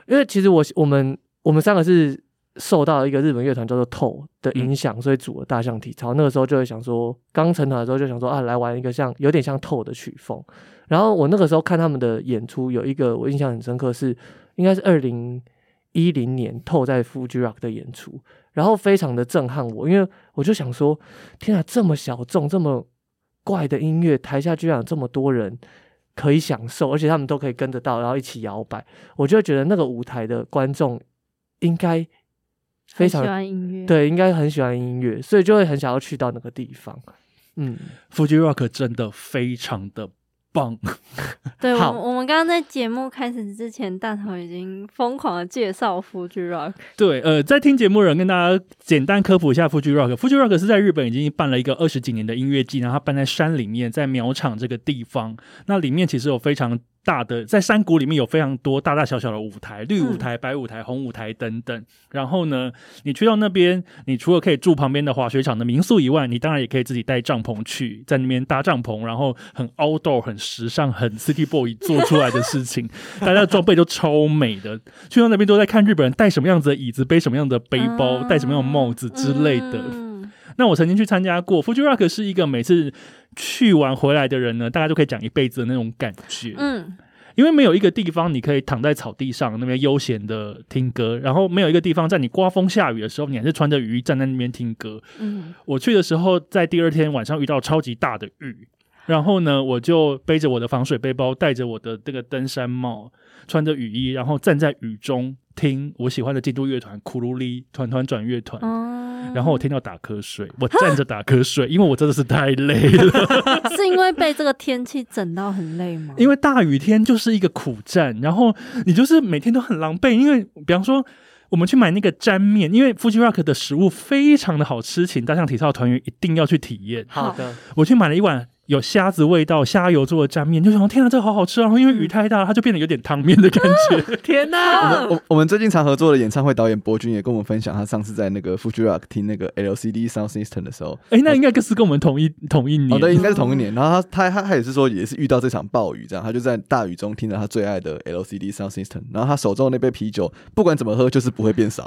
因为其实我我们我们三个是。受到一个日本乐团叫做 TOE 的影响，所以组了大象体操。那个时候就会想说，刚成团的时候就想说啊，来玩一个像有点像 TOE 的曲风。然后我那个时候看他们的演出，有一个我印象很深刻是，应该是二零一零年 TOE 在 Fuji Rock 的演出，然后非常的震撼我，因为我就想说，天啊，这么小众、这么怪的音乐，台下居然有这么多人可以享受，而且他们都可以跟得到，然后一起摇摆，我就觉得那个舞台的观众应该。非常
喜欢音乐，
对，应该很喜欢音乐，所以就会很想要去到那个地方。嗯
，Fuji Rock 真的非常的棒。
对，我我们刚刚在节目开始之前，大头已经疯狂的介绍 Fuji Rock。
对，呃，在听节目的人跟大家简单科普一下 Fuji Rock。Fuji Rock 是在日本已经办了一个二十几年的音乐季，然后它办在山里面，在苗场这个地方。那里面其实有非常大的，在山谷里面有非常多大大小小的舞台，绿舞台、白舞台、红舞台等等。然后呢，你去到那边，你除了可以住旁边的滑雪场的民宿以外，你当然也可以自己带帐篷去，在那边搭帐篷，然后很 outdoor、很时尚、很 city boy 做出来的事情，大家的装备都超美的。去到那边都在看日本人带什么样子的椅子，背什么样的背包，戴什么样的帽子之类的。那我曾经去参加过 Fuji Rock，是一个每次。去完回来的人呢，大家都可以讲一辈子的那种感觉。嗯，因为没有一个地方你可以躺在草地上那边悠闲的听歌，然后没有一个地方在你刮风下雨的时候，你还是穿着雨衣站在那边听歌。嗯，我去的时候在第二天晚上遇到超级大的雨，然后呢，我就背着我的防水背包，戴着我的这个登山帽，穿着雨衣，然后站在雨中听我喜欢的京都乐团库鲁里团团转乐团。嗯然后我听到打瞌睡，我站着打瞌睡，因为我真的是太累了。
是因为被这个天气整到很累吗？
因为大雨天就是一个苦战，然后你就是每天都很狼狈。因为比方说，我们去买那个沾面，因为 Fuji Rock 的食物非常的好吃，请大象体操团员一定要去体验。
好的，
我去买了一碗。有虾子味道、虾油做的沾面，就想天啊，这个好好吃啊！然后因为雨太大，它就变得有点汤面的感觉。
天哪！
我们我我们最近常合作的演唱会导演博君也跟我们分享，他上次在那个 Fuji Rock 听那个 LCD Sound System 的时候，
哎、欸，那应该是跟我们同一同一年，
哦，对，应该是同一年。然后他他他也是说，也是遇到这场暴雨，这样他就在大雨中听着他最爱的 LCD Sound System，然后他手中的那杯啤酒，不管怎么喝，就是不会变少，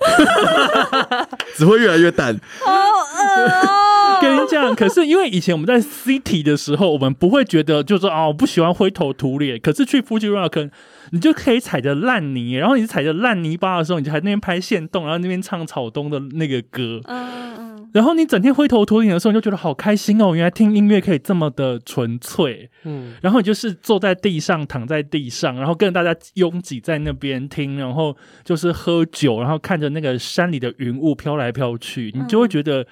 只会越来越淡。
好饿哦。
跟你讲，可是因为以前我们在 City 的时候，我们不会觉得就是说啊，我不喜欢灰头土脸。可是去 Fuji Rock，你就可以踩着烂泥，然后你踩着烂泥巴的时候，你就还那边拍线动，然后那边唱草东的那个歌。嗯嗯。然后你整天灰头土脸的时候，你就觉得好开心哦，原来听音乐可以这么的纯粹。嗯。然后你就是坐在地上，躺在地上，然后跟大家拥挤在那边听，然后就是喝酒，然后看着那个山里的云雾飘来飘去，你就会觉得。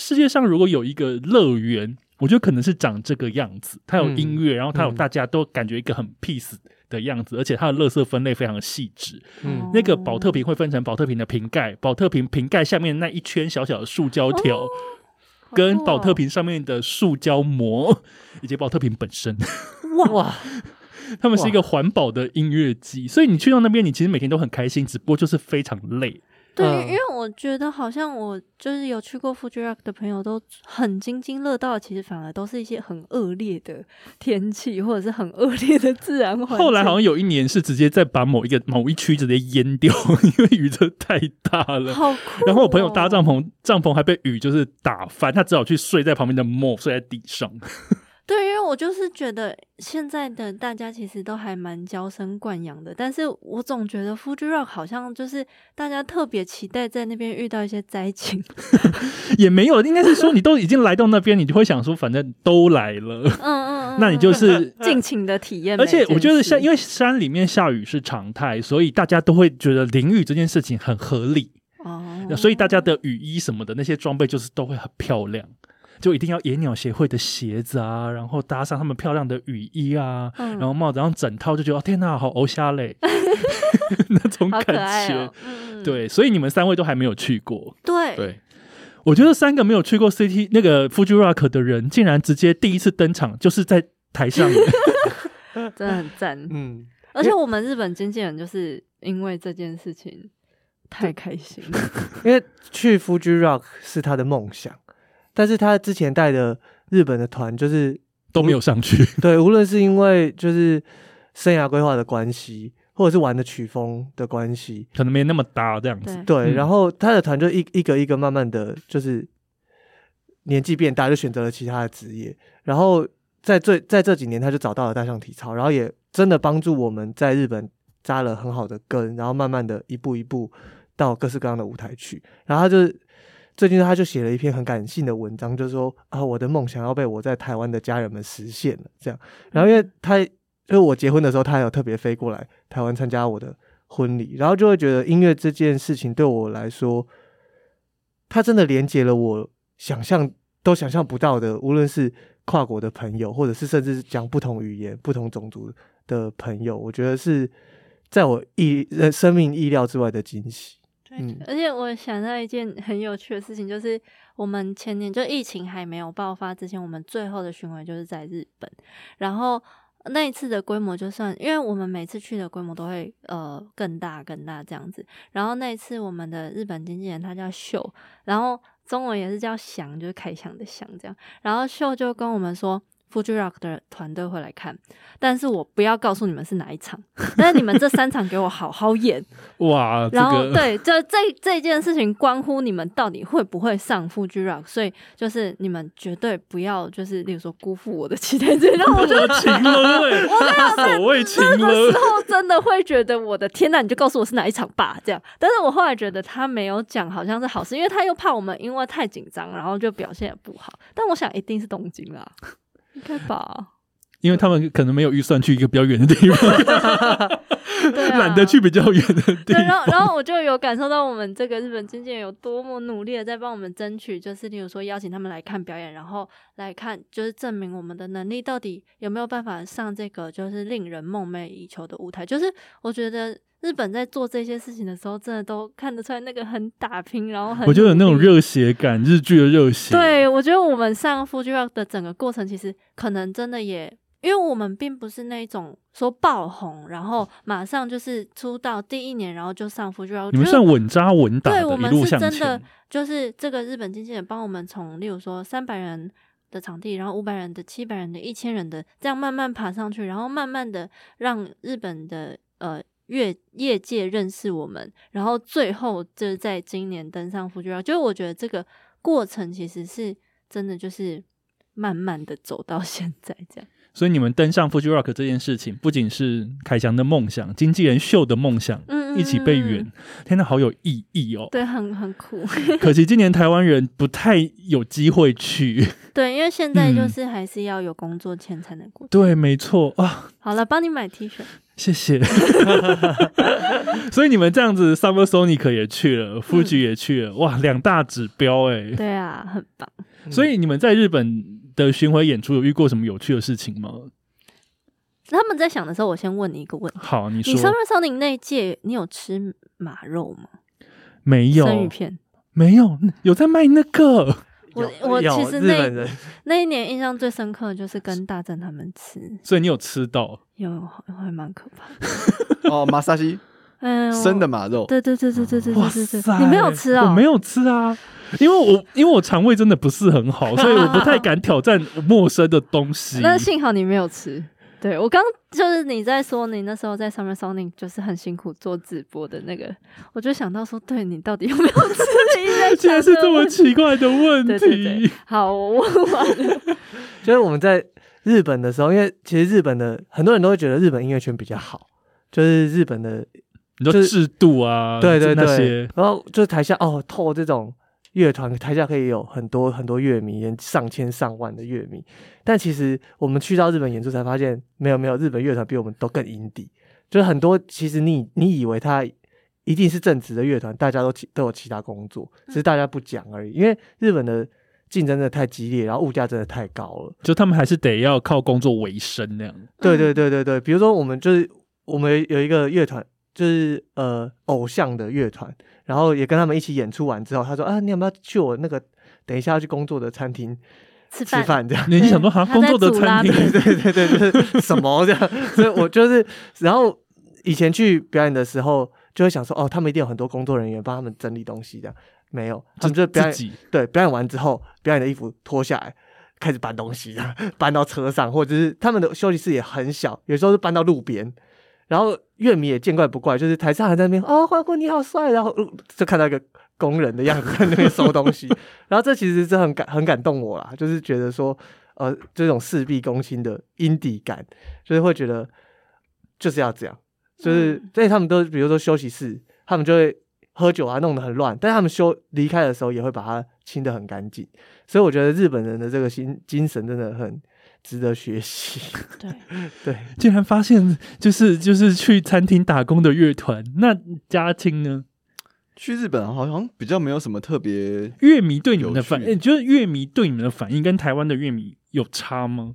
世界上如果有一个乐园，我觉得可能是长这个样子。它有音乐，嗯、然后它有大家都感觉一个很 peace 的样子，嗯、而且它的垃圾分类非常的细致。嗯，那个宝特瓶会分成宝特瓶的瓶盖、宝特瓶瓶盖下面那一圈小小的塑胶条，哦、跟宝特瓶上面的塑胶膜，以及宝特瓶本身。哇，他们是一个环保的音乐季，所以你去到那边，你其实每天都很开心，只不过就是非常累。
对，因为我觉得好像我就是有去过 Fuji Rock 的朋友都很津津乐道，其实反而都是一些很恶劣的天气，或者是很恶劣的自然环境。
后来好像有一年是直接在把某一个某一区直接淹掉，因为雨真的太大了。
好酷哦。
然后我朋友搭帐篷，帐篷还被雨就是打翻，他只好去睡在旁边的 mall，睡在地上。
对，因为我就是觉得现在的大家其实都还蛮娇生惯养的，但是我总觉得 Fuji Rock 好像就是大家特别期待在那边遇到一些灾情，
也没有，应该是说你都已经来到那边，你就会想说，反正都来了，嗯嗯，那你就是
尽情的体验。
而且我觉得像因为山里面下雨是常态，所以大家都会觉得淋雨这件事情很合理哦，所以大家的雨衣什么的那些装备就是都会很漂亮。就一定要野鸟协会的鞋子啊，然后搭上他们漂亮的雨衣啊，嗯、然后帽子，然后整套就觉得哦天哪，好欧夏嘞，那种感觉。哦。嗯、对，所以你们三位都还没有去过。
对。
对，
我觉得三个没有去过 City 那个 Fuji Rock 的人，竟然直接第一次登场就是在台上，
真的很赞。嗯，而且我们日本经纪人就是因为这件事情太开心。了，
因为去 Fuji Rock 是他的梦想。但是他之前带的日本的团就是
都没有上去，
对，无论是因为就是生涯规划的关系，或者是玩的曲风的关系，
可能没那么搭这样子。
对，对，然后他的团就一一个一个慢慢的就是年纪变大，就选择了其他的职业。然后在最在这几年，他就找到了大象体操，然后也真的帮助我们在日本扎了很好的根，然后慢慢的一步一步到各式各样的舞台去。然后他就。最近他就写了一篇很感性的文章，就是说啊，我的梦想要被我在台湾的家人们实现了。这样，然后因为他，因为我结婚的时候，他有特别飞过来台湾参加我的婚礼，然后就会觉得音乐这件事情对我来说，他真的连接了我想象都想象不到的，无论是跨国的朋友，或者是甚至是讲不同语言、不同种族的朋友，我觉得是在我意呃生命意料之外的惊喜。
嗯，而且我想到一件很有趣的事情，就是我们前年就疫情还没有爆发之前，我们最后的巡回就是在日本。然后那一次的规模就算，因为我们每次去的规模都会呃更大更大这样子。然后那一次我们的日本经纪人他叫秀，然后中文也是叫祥，就是开翔的翔这样。然后秀就跟我们说。Fuji Rock 的团队会来看，但是我不要告诉你们是哪一场，但是你们这三场给我好好演
哇！
然后、
这个、
对，就这这件事情关乎你们到底会不会上 Fuji Rock，所以就是你们绝对不要就是，例如说辜负我的期待，这让 我觉得
情了，对，我所谓情了，
那个时候真的会觉得我的天呐，你就告诉我是哪一场吧，这样。但是我后来觉得他没有讲，好像是好事，因为他又怕我们因为太紧张，然后就表现也不好。但我想一定是东京啦。应该吧，
因为他们可能没有预算去一个比较远的地方，懒、啊、得去比较远的地方。
然后，然后我就有感受到我们这个日本经纪人有多么努力的在帮我们争取，就是例如说邀请他们来看表演，然后来看，就是证明我们的能力到底有没有办法上这个就是令人梦寐以求的舞台。就是我觉得。日本在做这些事情的时候，真的都看得出来那个很打拼，然后很
我觉得有那种热血感，日剧的热血。
对，我觉得我们上 Fuji Rock 的整个过程，其实可能真的也，因为我们并不是那种说爆红，然后马上就是出道第一年，然后就上 Fuji Rock。
你们算稳扎稳打的，
对，我们是真的，就是这个日本经纪人帮我们从，例如说三百人的场地，然后五百人的、七百人的、一千人的，这样慢慢爬上去，然后慢慢的让日本的呃。业业界认识我们，然后最后就是在今年登上 Rock，就是我觉得这个过程其实是真的，就是慢慢的走到 现在这样。
所以你们登上 Fuji Rock 这件事情，不仅是凯翔的梦想，经纪人秀的梦想，嗯，一起被圆，天哪，好有意义哦。
对，很很酷。
可惜今年台湾人不太有机会去。
对，因为现在就是还是要有工作签才能过。
对，没错啊。
好了，帮你买 T 恤。
谢谢。所以你们这样子，Summer Sonic 也去了，Fuji 也去了，哇，两大指标哎。
对啊，很棒。
所以你们在日本的巡回演出有遇过什么有趣的事情吗？
他们在想的时候，我先问你一个问题。
好，你说。
你 Summer Sonic 那一届，你有吃马肉吗？
没有。
生鱼片？没
有，有在卖那个。
我我其实那那一年印象最深刻的就是跟大正他们吃，
所以你有吃到？
有，还蛮可怕的。
哦，马杀鸡，嗯，生的马肉，
对对对对对对对对
对，
你没有吃啊？
我没有吃啊，因为我因为我肠胃真的不是很好，所以我不太敢挑战陌生的东西。
那幸好你没有吃。对，我刚就是你在说你那时候在 Summer Sonic 就是很辛苦做直播的那个，我就想到说，对你到底有没有 吃？
竟然是这么奇怪的问题。
对对对，好，我问完了。
就是我们在日本的时候，因为其实日本的很多人都会觉得日本音乐圈比较好，就是日本的，
你说制度啊，
对对对，
那些，
然后就是台下哦，透这种。乐团台下可以有很多很多乐迷，上千上万的乐迷。但其实我们去到日本演出才发现，没有没有，日本乐团比我们都更 indie。就是很多其实你你以为他一定是正职的乐团，大家都都有其他工作，只是大家不讲而已。因为日本的竞争真的太激烈，然后物价真的太高了，
就他们还是得要靠工作为生那样。
对对对对对，比如说我们就是我们有一个乐团，就是呃偶像的乐团。然后也跟他们一起演出完之后，他说：“啊，你有没有去我那个等一下要去工作的餐厅吃饭？吃饭这样？
你想说，好像工作的餐厅？
对对对对，就是什么这样？所以我就是，然后以前去表演的时候，就会想说，哦，他们一定有很多工作人员帮他们整理东西，这样没有，他们就表演，对，表演完之后，表演的衣服脱下来，开始搬东西，搬到车上，或者是他们的休息室也很小，有时候是搬到路边。”然后乐迷也见怪不怪，就是台上还在那边哦，欢呼你好帅，然后就看到一个工人的样子在 那边收东西，然后这其实是很感很感动我啦，就是觉得说呃这种事必躬亲的 indie 感，就是会觉得就是要这样，就是所以他们都比如说休息室，他们就会喝酒啊，弄得很乱，但是他们休离开的时候也会把它清得很干净，所以我觉得日本人的这个心精神真的很。值得学习。
对
对，
竟然发现就是就是去餐厅打工的乐团。那家庭呢？
去日本好像比较没有什么特别。
乐迷对你们的反应，觉得乐迷对你们的反应跟台湾的乐迷有差吗？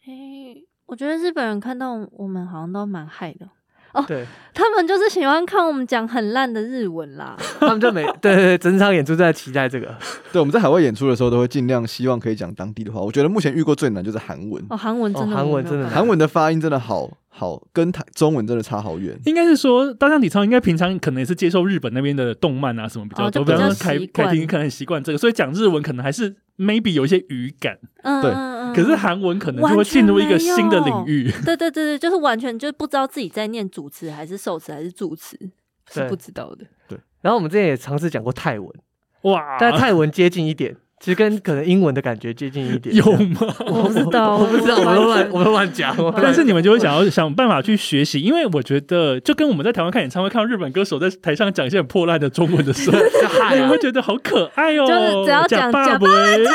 嘿，我觉得日本人看到我们好像都蛮嗨的。哦
对，
他们就是喜欢看我们讲很烂的日文啦。
他们就每 对对对，整场演出都在期待这个。
对，我们在海外演出的时候都会尽量希望可以讲当地的话。我觉得目前遇过最难就是韩文，
哦，韩文真的，
哦韩文真的
韩
韩文的发音真的好好，跟台中文真的差好远。
应该是说，大象体操应该平常可能也是接受日本那边的动漫啊什么比较多，
哦比较
比方
说凯
凯婷可能习惯这个，所以讲日文可能还是 maybe 有一些语感，
嗯，对
可是韩文可能就会进入一个新的领域。
对对对对，就是完全就不知道自己在念主词还是受词还是助词，是不知道的。
对然后我们之前也尝试讲过泰文，
哇，
但泰文接近一点，其实跟可能英文的感觉接近一点。
有吗？
我不知道，
我不知道，我们都乱，我们都乱讲。
但是你们就会想要想办法去学习，因为我觉得就跟我们在台湾看演唱会，看到日本歌手在台上讲一些很破烂的中文的时候，你会觉得好可爱哦。
就是只要讲
假爸爸，
假只要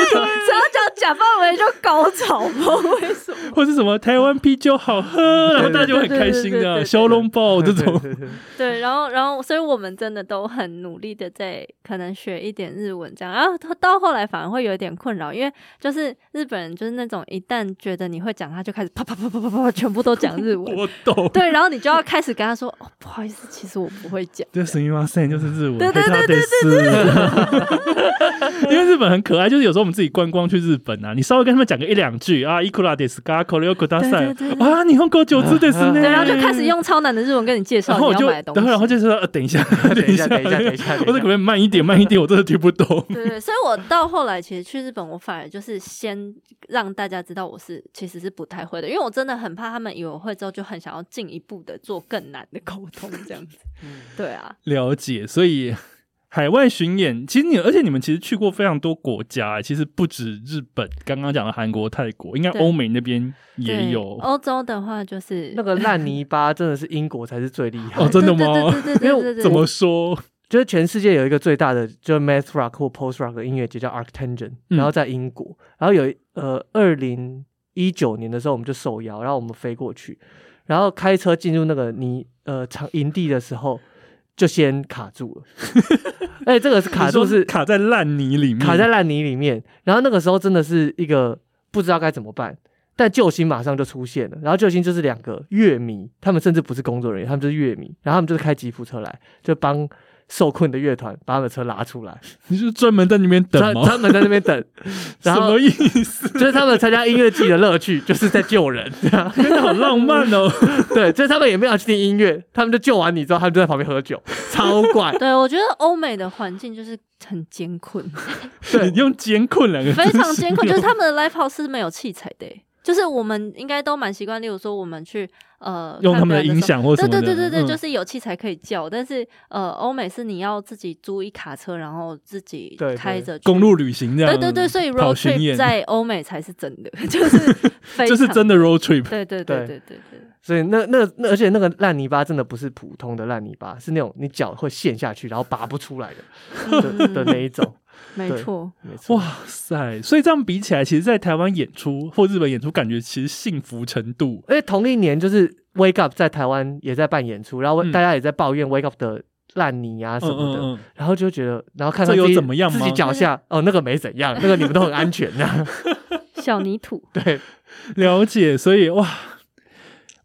讲假范围就高潮，不知道为什么。
或是什么台湾啤酒好喝，然后大家就会很开心这样，小笼包这种。
对，然后，然后，所以我们真的都很努力的在可能学一点日文，这样，然后到后来反而会有一点困扰，因为就是日本人就是那种一旦觉得你会讲，他就开始啪啪啪啪啪啪，全部都讲日文。
我懂。
对，然后你就要开始跟他说：“哦，不好意思，其实我不会讲。”
这すみません就是日文，
对对对对
因为日本很可爱，就是有时候我们自己观光去日本 啊，你稍微跟他们讲个一两句啊，いくらですか？これをください。啊，日本语上手ですね。
对，然后就开始用超难的日文跟你介绍你要买的东西。
然后，然后就说：“呃，等一下，
等一下，等一下，等一下，
我这可不可以慢一点？慢一点，我真的听不懂。”
对对，所以我到后来其实去日本，我反而就是先让大家知道我是其实是不太会的，因为我真的很怕他们以为我会之后就很想要进一步的做更难的沟通这样子。对啊，
了解，所以。 海外巡演，其实你，而且你们其实去过非常多国家，其实不止日本，刚刚讲的韩国、泰国，应该欧美那边也有。
欧洲的话，就是
那个烂泥巴，真的是英国才是最厉害。
哦，真的吗？
对对对对对对。
怎么说？
就是全世界有一个最大的，就是 Math Rock 或 Post Rock 的音乐节叫 Arctangent，然后在英国，然后有呃二零一九年的时候，我们就受邀，然后我们飞过去，然后开车进入那个泥呃场营地的时候。就先卡住了，而 且这个是卡住是
卡在烂泥里面，
卡在烂泥里面。然后那个时候真的是一个不知道该怎么办，但救星马上就出现了。然后救星就是两个乐迷，他们甚至不是工作人员，他们就是乐迷。然后他们就是开吉普车来，就帮受困的乐团把他们的车拉出来。
你是专门在那边等吗？
专门在那边等，
什么意思？
就是他们参加音乐季的乐趣，就是在救人，
真的好浪漫哦。
对，就是他们也没有去听音乐，他们就救完你之后，他们就在旁边喝酒，超怪。
对，我觉得欧美的环境就是很艰困，
对，用艰困两个字，
非常艰困，就是他们的 live house 是没有器材的。就是我们应该都蛮习惯，例如说我们去呃
用他们的音响或什么的，
对对对对对，
嗯、
就是有器材可以叫。但是呃，欧美是你要自己租一卡车，然后自己开着
公路旅行这样。
对对对，所以 road trip 在 欧美才是真的，就是
就是真的 road trip。
对对对对对对。
所以那那那，而且那个烂泥巴真的不是普通的烂泥巴，是那种你脚会陷下去然后拔不出来的 的，的那一种。
没错，
没错，
哇塞！所以这样比起来，其实，在台湾演出或日本演出，感觉其实幸福程度。
而且同一年，就是 Wake Up 在台湾也在办演出，然后大家也在抱怨 Wake Up 的烂泥啊什么的，嗯嗯嗯，然后就觉得，然后看到自己
怎么样
自己脚下哦，那个没怎样，那个你们都很安全，
小泥土，
对，
了解。所以哇。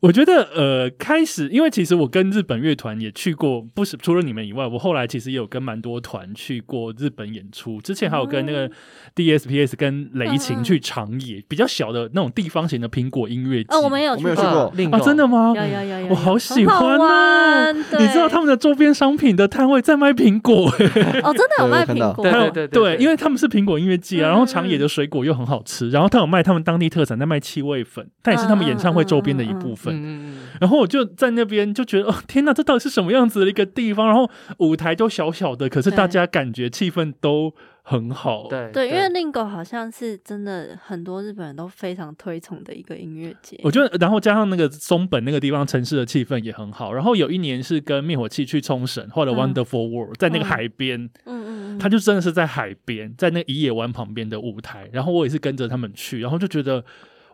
我觉得呃，开始因为其实我跟日本乐团也去过，不是除了你们以外，我后来其实也有跟蛮多团去过日本演出。之前还有跟那个 DSPS 跟雷琴去长野，嗯、比较小的那种地方型的苹果音乐节。
哦，我们有去过，
啊，
啊，真的吗？
有有有有，
我好喜欢啊！你知道他们的周边商品的摊位在卖苹果？
哦，真的有卖苹果？
对对对对，
因为他们是苹果音乐季啊，然后长野的水果又很好吃，然后他有卖他们当地特产，在卖气味粉，但也是他们演唱会周边的一部分。嗯，然后我就在那边就觉得，哦，天哪，这到底是什么样子的一个地方？然后舞台都小小的，可是大家感觉气氛都很好。
对
对，因为 Lingo 好像是真的很多日本人都非常推崇的一个音乐节。
我觉得，然后加上那个松本那个地方城市的气氛也很好。然后有一年是跟灭火器去冲绳，或者 Wonderful World，在那个海边，嗯嗯嗯，他就真的是在海边，在那个宜野湾旁边的舞台。然后我也是跟着他们去，然后就觉得。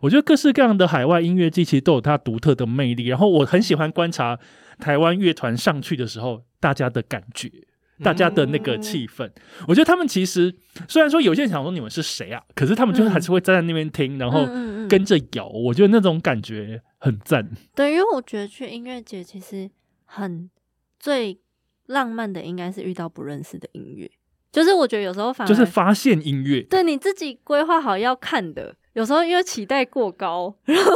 我觉得各式各样的海外音乐季其实都有它独特的魅力，然后我很喜欢观察台湾乐团上去的时候，大家的感觉，大家的那个气氛。嗯、我觉得他们其实虽然说有些人想说你们是谁啊，可是他们就是还是会站在那边听，然后跟着摇。我觉得那种感觉很赞。
对，因为我觉得去音乐节其实很最浪漫的，应该是遇到不认识的音乐。就是我觉得有时候反而
就是发现音乐，
对你自己规划好要看的，有时候因为期待过高，然后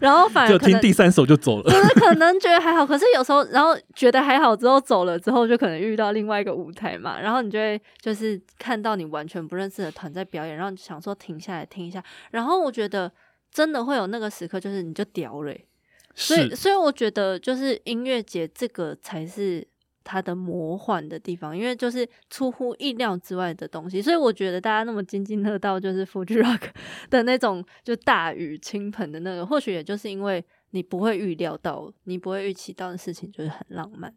然后反而
就听第三首就走了，
就是可能觉得还好，可是有时候然后觉得还好之后走了之后，就可能遇到另外一个舞台嘛，然后你就会就是看到你完全不认识的团在表演，然后你想说停下来听一下，然后我觉得真的会有那个时刻，就是你就屌了，所以所以我觉得就是音乐节这个才是。它的魔幻的地方，因为就是出乎意料之外的东西，所以我觉得大家那么津津乐道，就是 Fuji Rock 的那种就大雨倾盆的那个，或许也就是因为你不会预料到，你不会预期到的事情，就是很浪漫。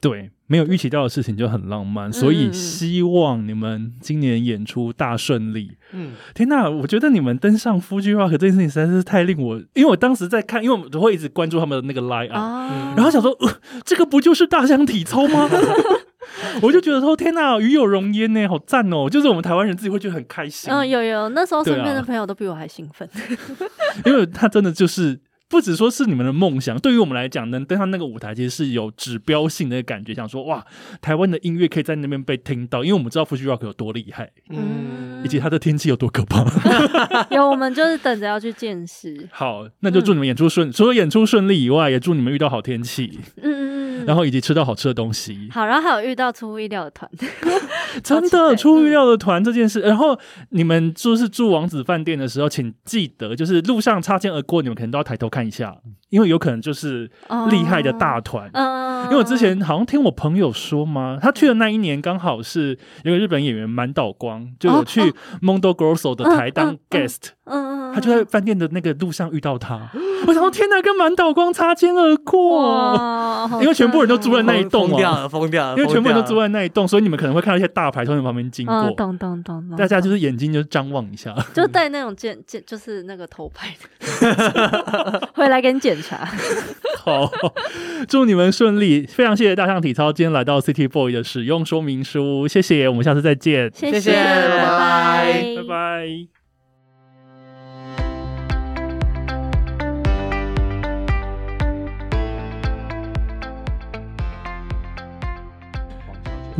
对，没有预期到的事情就很浪漫，所以希望你们今年演出大顺利。嗯，天哪，我觉得你们登上 Fuji Rock 这件事情实在是太令我，因为我当时在看，因为我们都会一直关注他们的那个 line up，、啊、然后想说，呃，这个不就是大象体操吗？我就觉得说，天哪，与有荣焉呢，好赞哦！就是我们台湾人自己会觉得很开心。
嗯，有有，那时候身边的朋友都比我还兴奋，
啊、因为他真的就是。不只说是你们的梦想，对于我们来讲，能登上那个舞台，其实是有指标性的感觉。想说，哇，台湾的音乐可以在那边被听到，因为我们知道 Fuji Rock 有多厉害，嗯，以及它的天气有多可怕。
有，我们就是等着要去见识。
好，那就祝你们演出顺，嗯、除了演出顺利以外，也祝你们遇到好天气。嗯嗯。然后以及吃到好吃的东西，
好，然后还有遇到出乎意料的团，
真的出乎意料的团这件事。然后你们就是住王子饭店的时候，请记得就是路上擦肩而过，你们可能都要抬头看一下，因为有可能就是厉害的大团。嗯，因为我之前好像听我朋友说嘛，他去的那一年刚好是有个日本演员满岛光就有去 Mondo Grosso 的台当 guest。嗯，他就在饭店的那个路上遇到他，我想说天哪，跟满岛光擦肩而过，因为全部人都住在那一栋，疯掉了，疯掉了，因为全部人都住在那一栋，所以你们可能会看到一些大牌从你旁边经过，
咚咚咚，
大家就是眼睛就张望一下，
就带那种检检，就是那个头牌。的，回来给你检查。
好，祝你们顺利，非常谢谢大象体操今天来到 City Boy 的使用说明书，谢谢，我们下次再见，
谢谢，拜拜，
拜拜。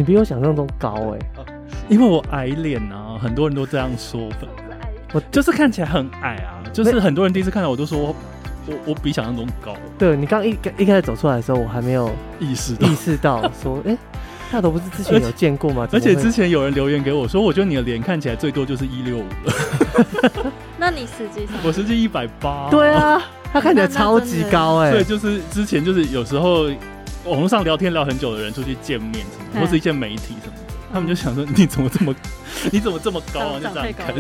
你比我想象中高哎、欸，
因为我矮脸啊，很多人都这样说。我就是看起来很矮啊，就是很多人第一次看到我都说我我比想象中高。
对，你刚一一开始走出来的时候，我还没有
意识到
意识到说，哎、欸，大头不是之前有见过吗？
而且之前有人留言给我说，我觉得你的脸看起来最多就是一六五。
那你实际上？
我实际一百八。
对啊，他看起来超级高哎、欸。
对，就是之前就是有时候。网络上聊天聊很久的人出去见面什么，或是一些媒体什么的，他们就想说，你怎么这么，你怎么这么高啊？就这样看，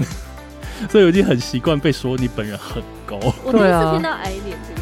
所以我已经很习惯被说你本人很高。
我第一次听到矮脸这个。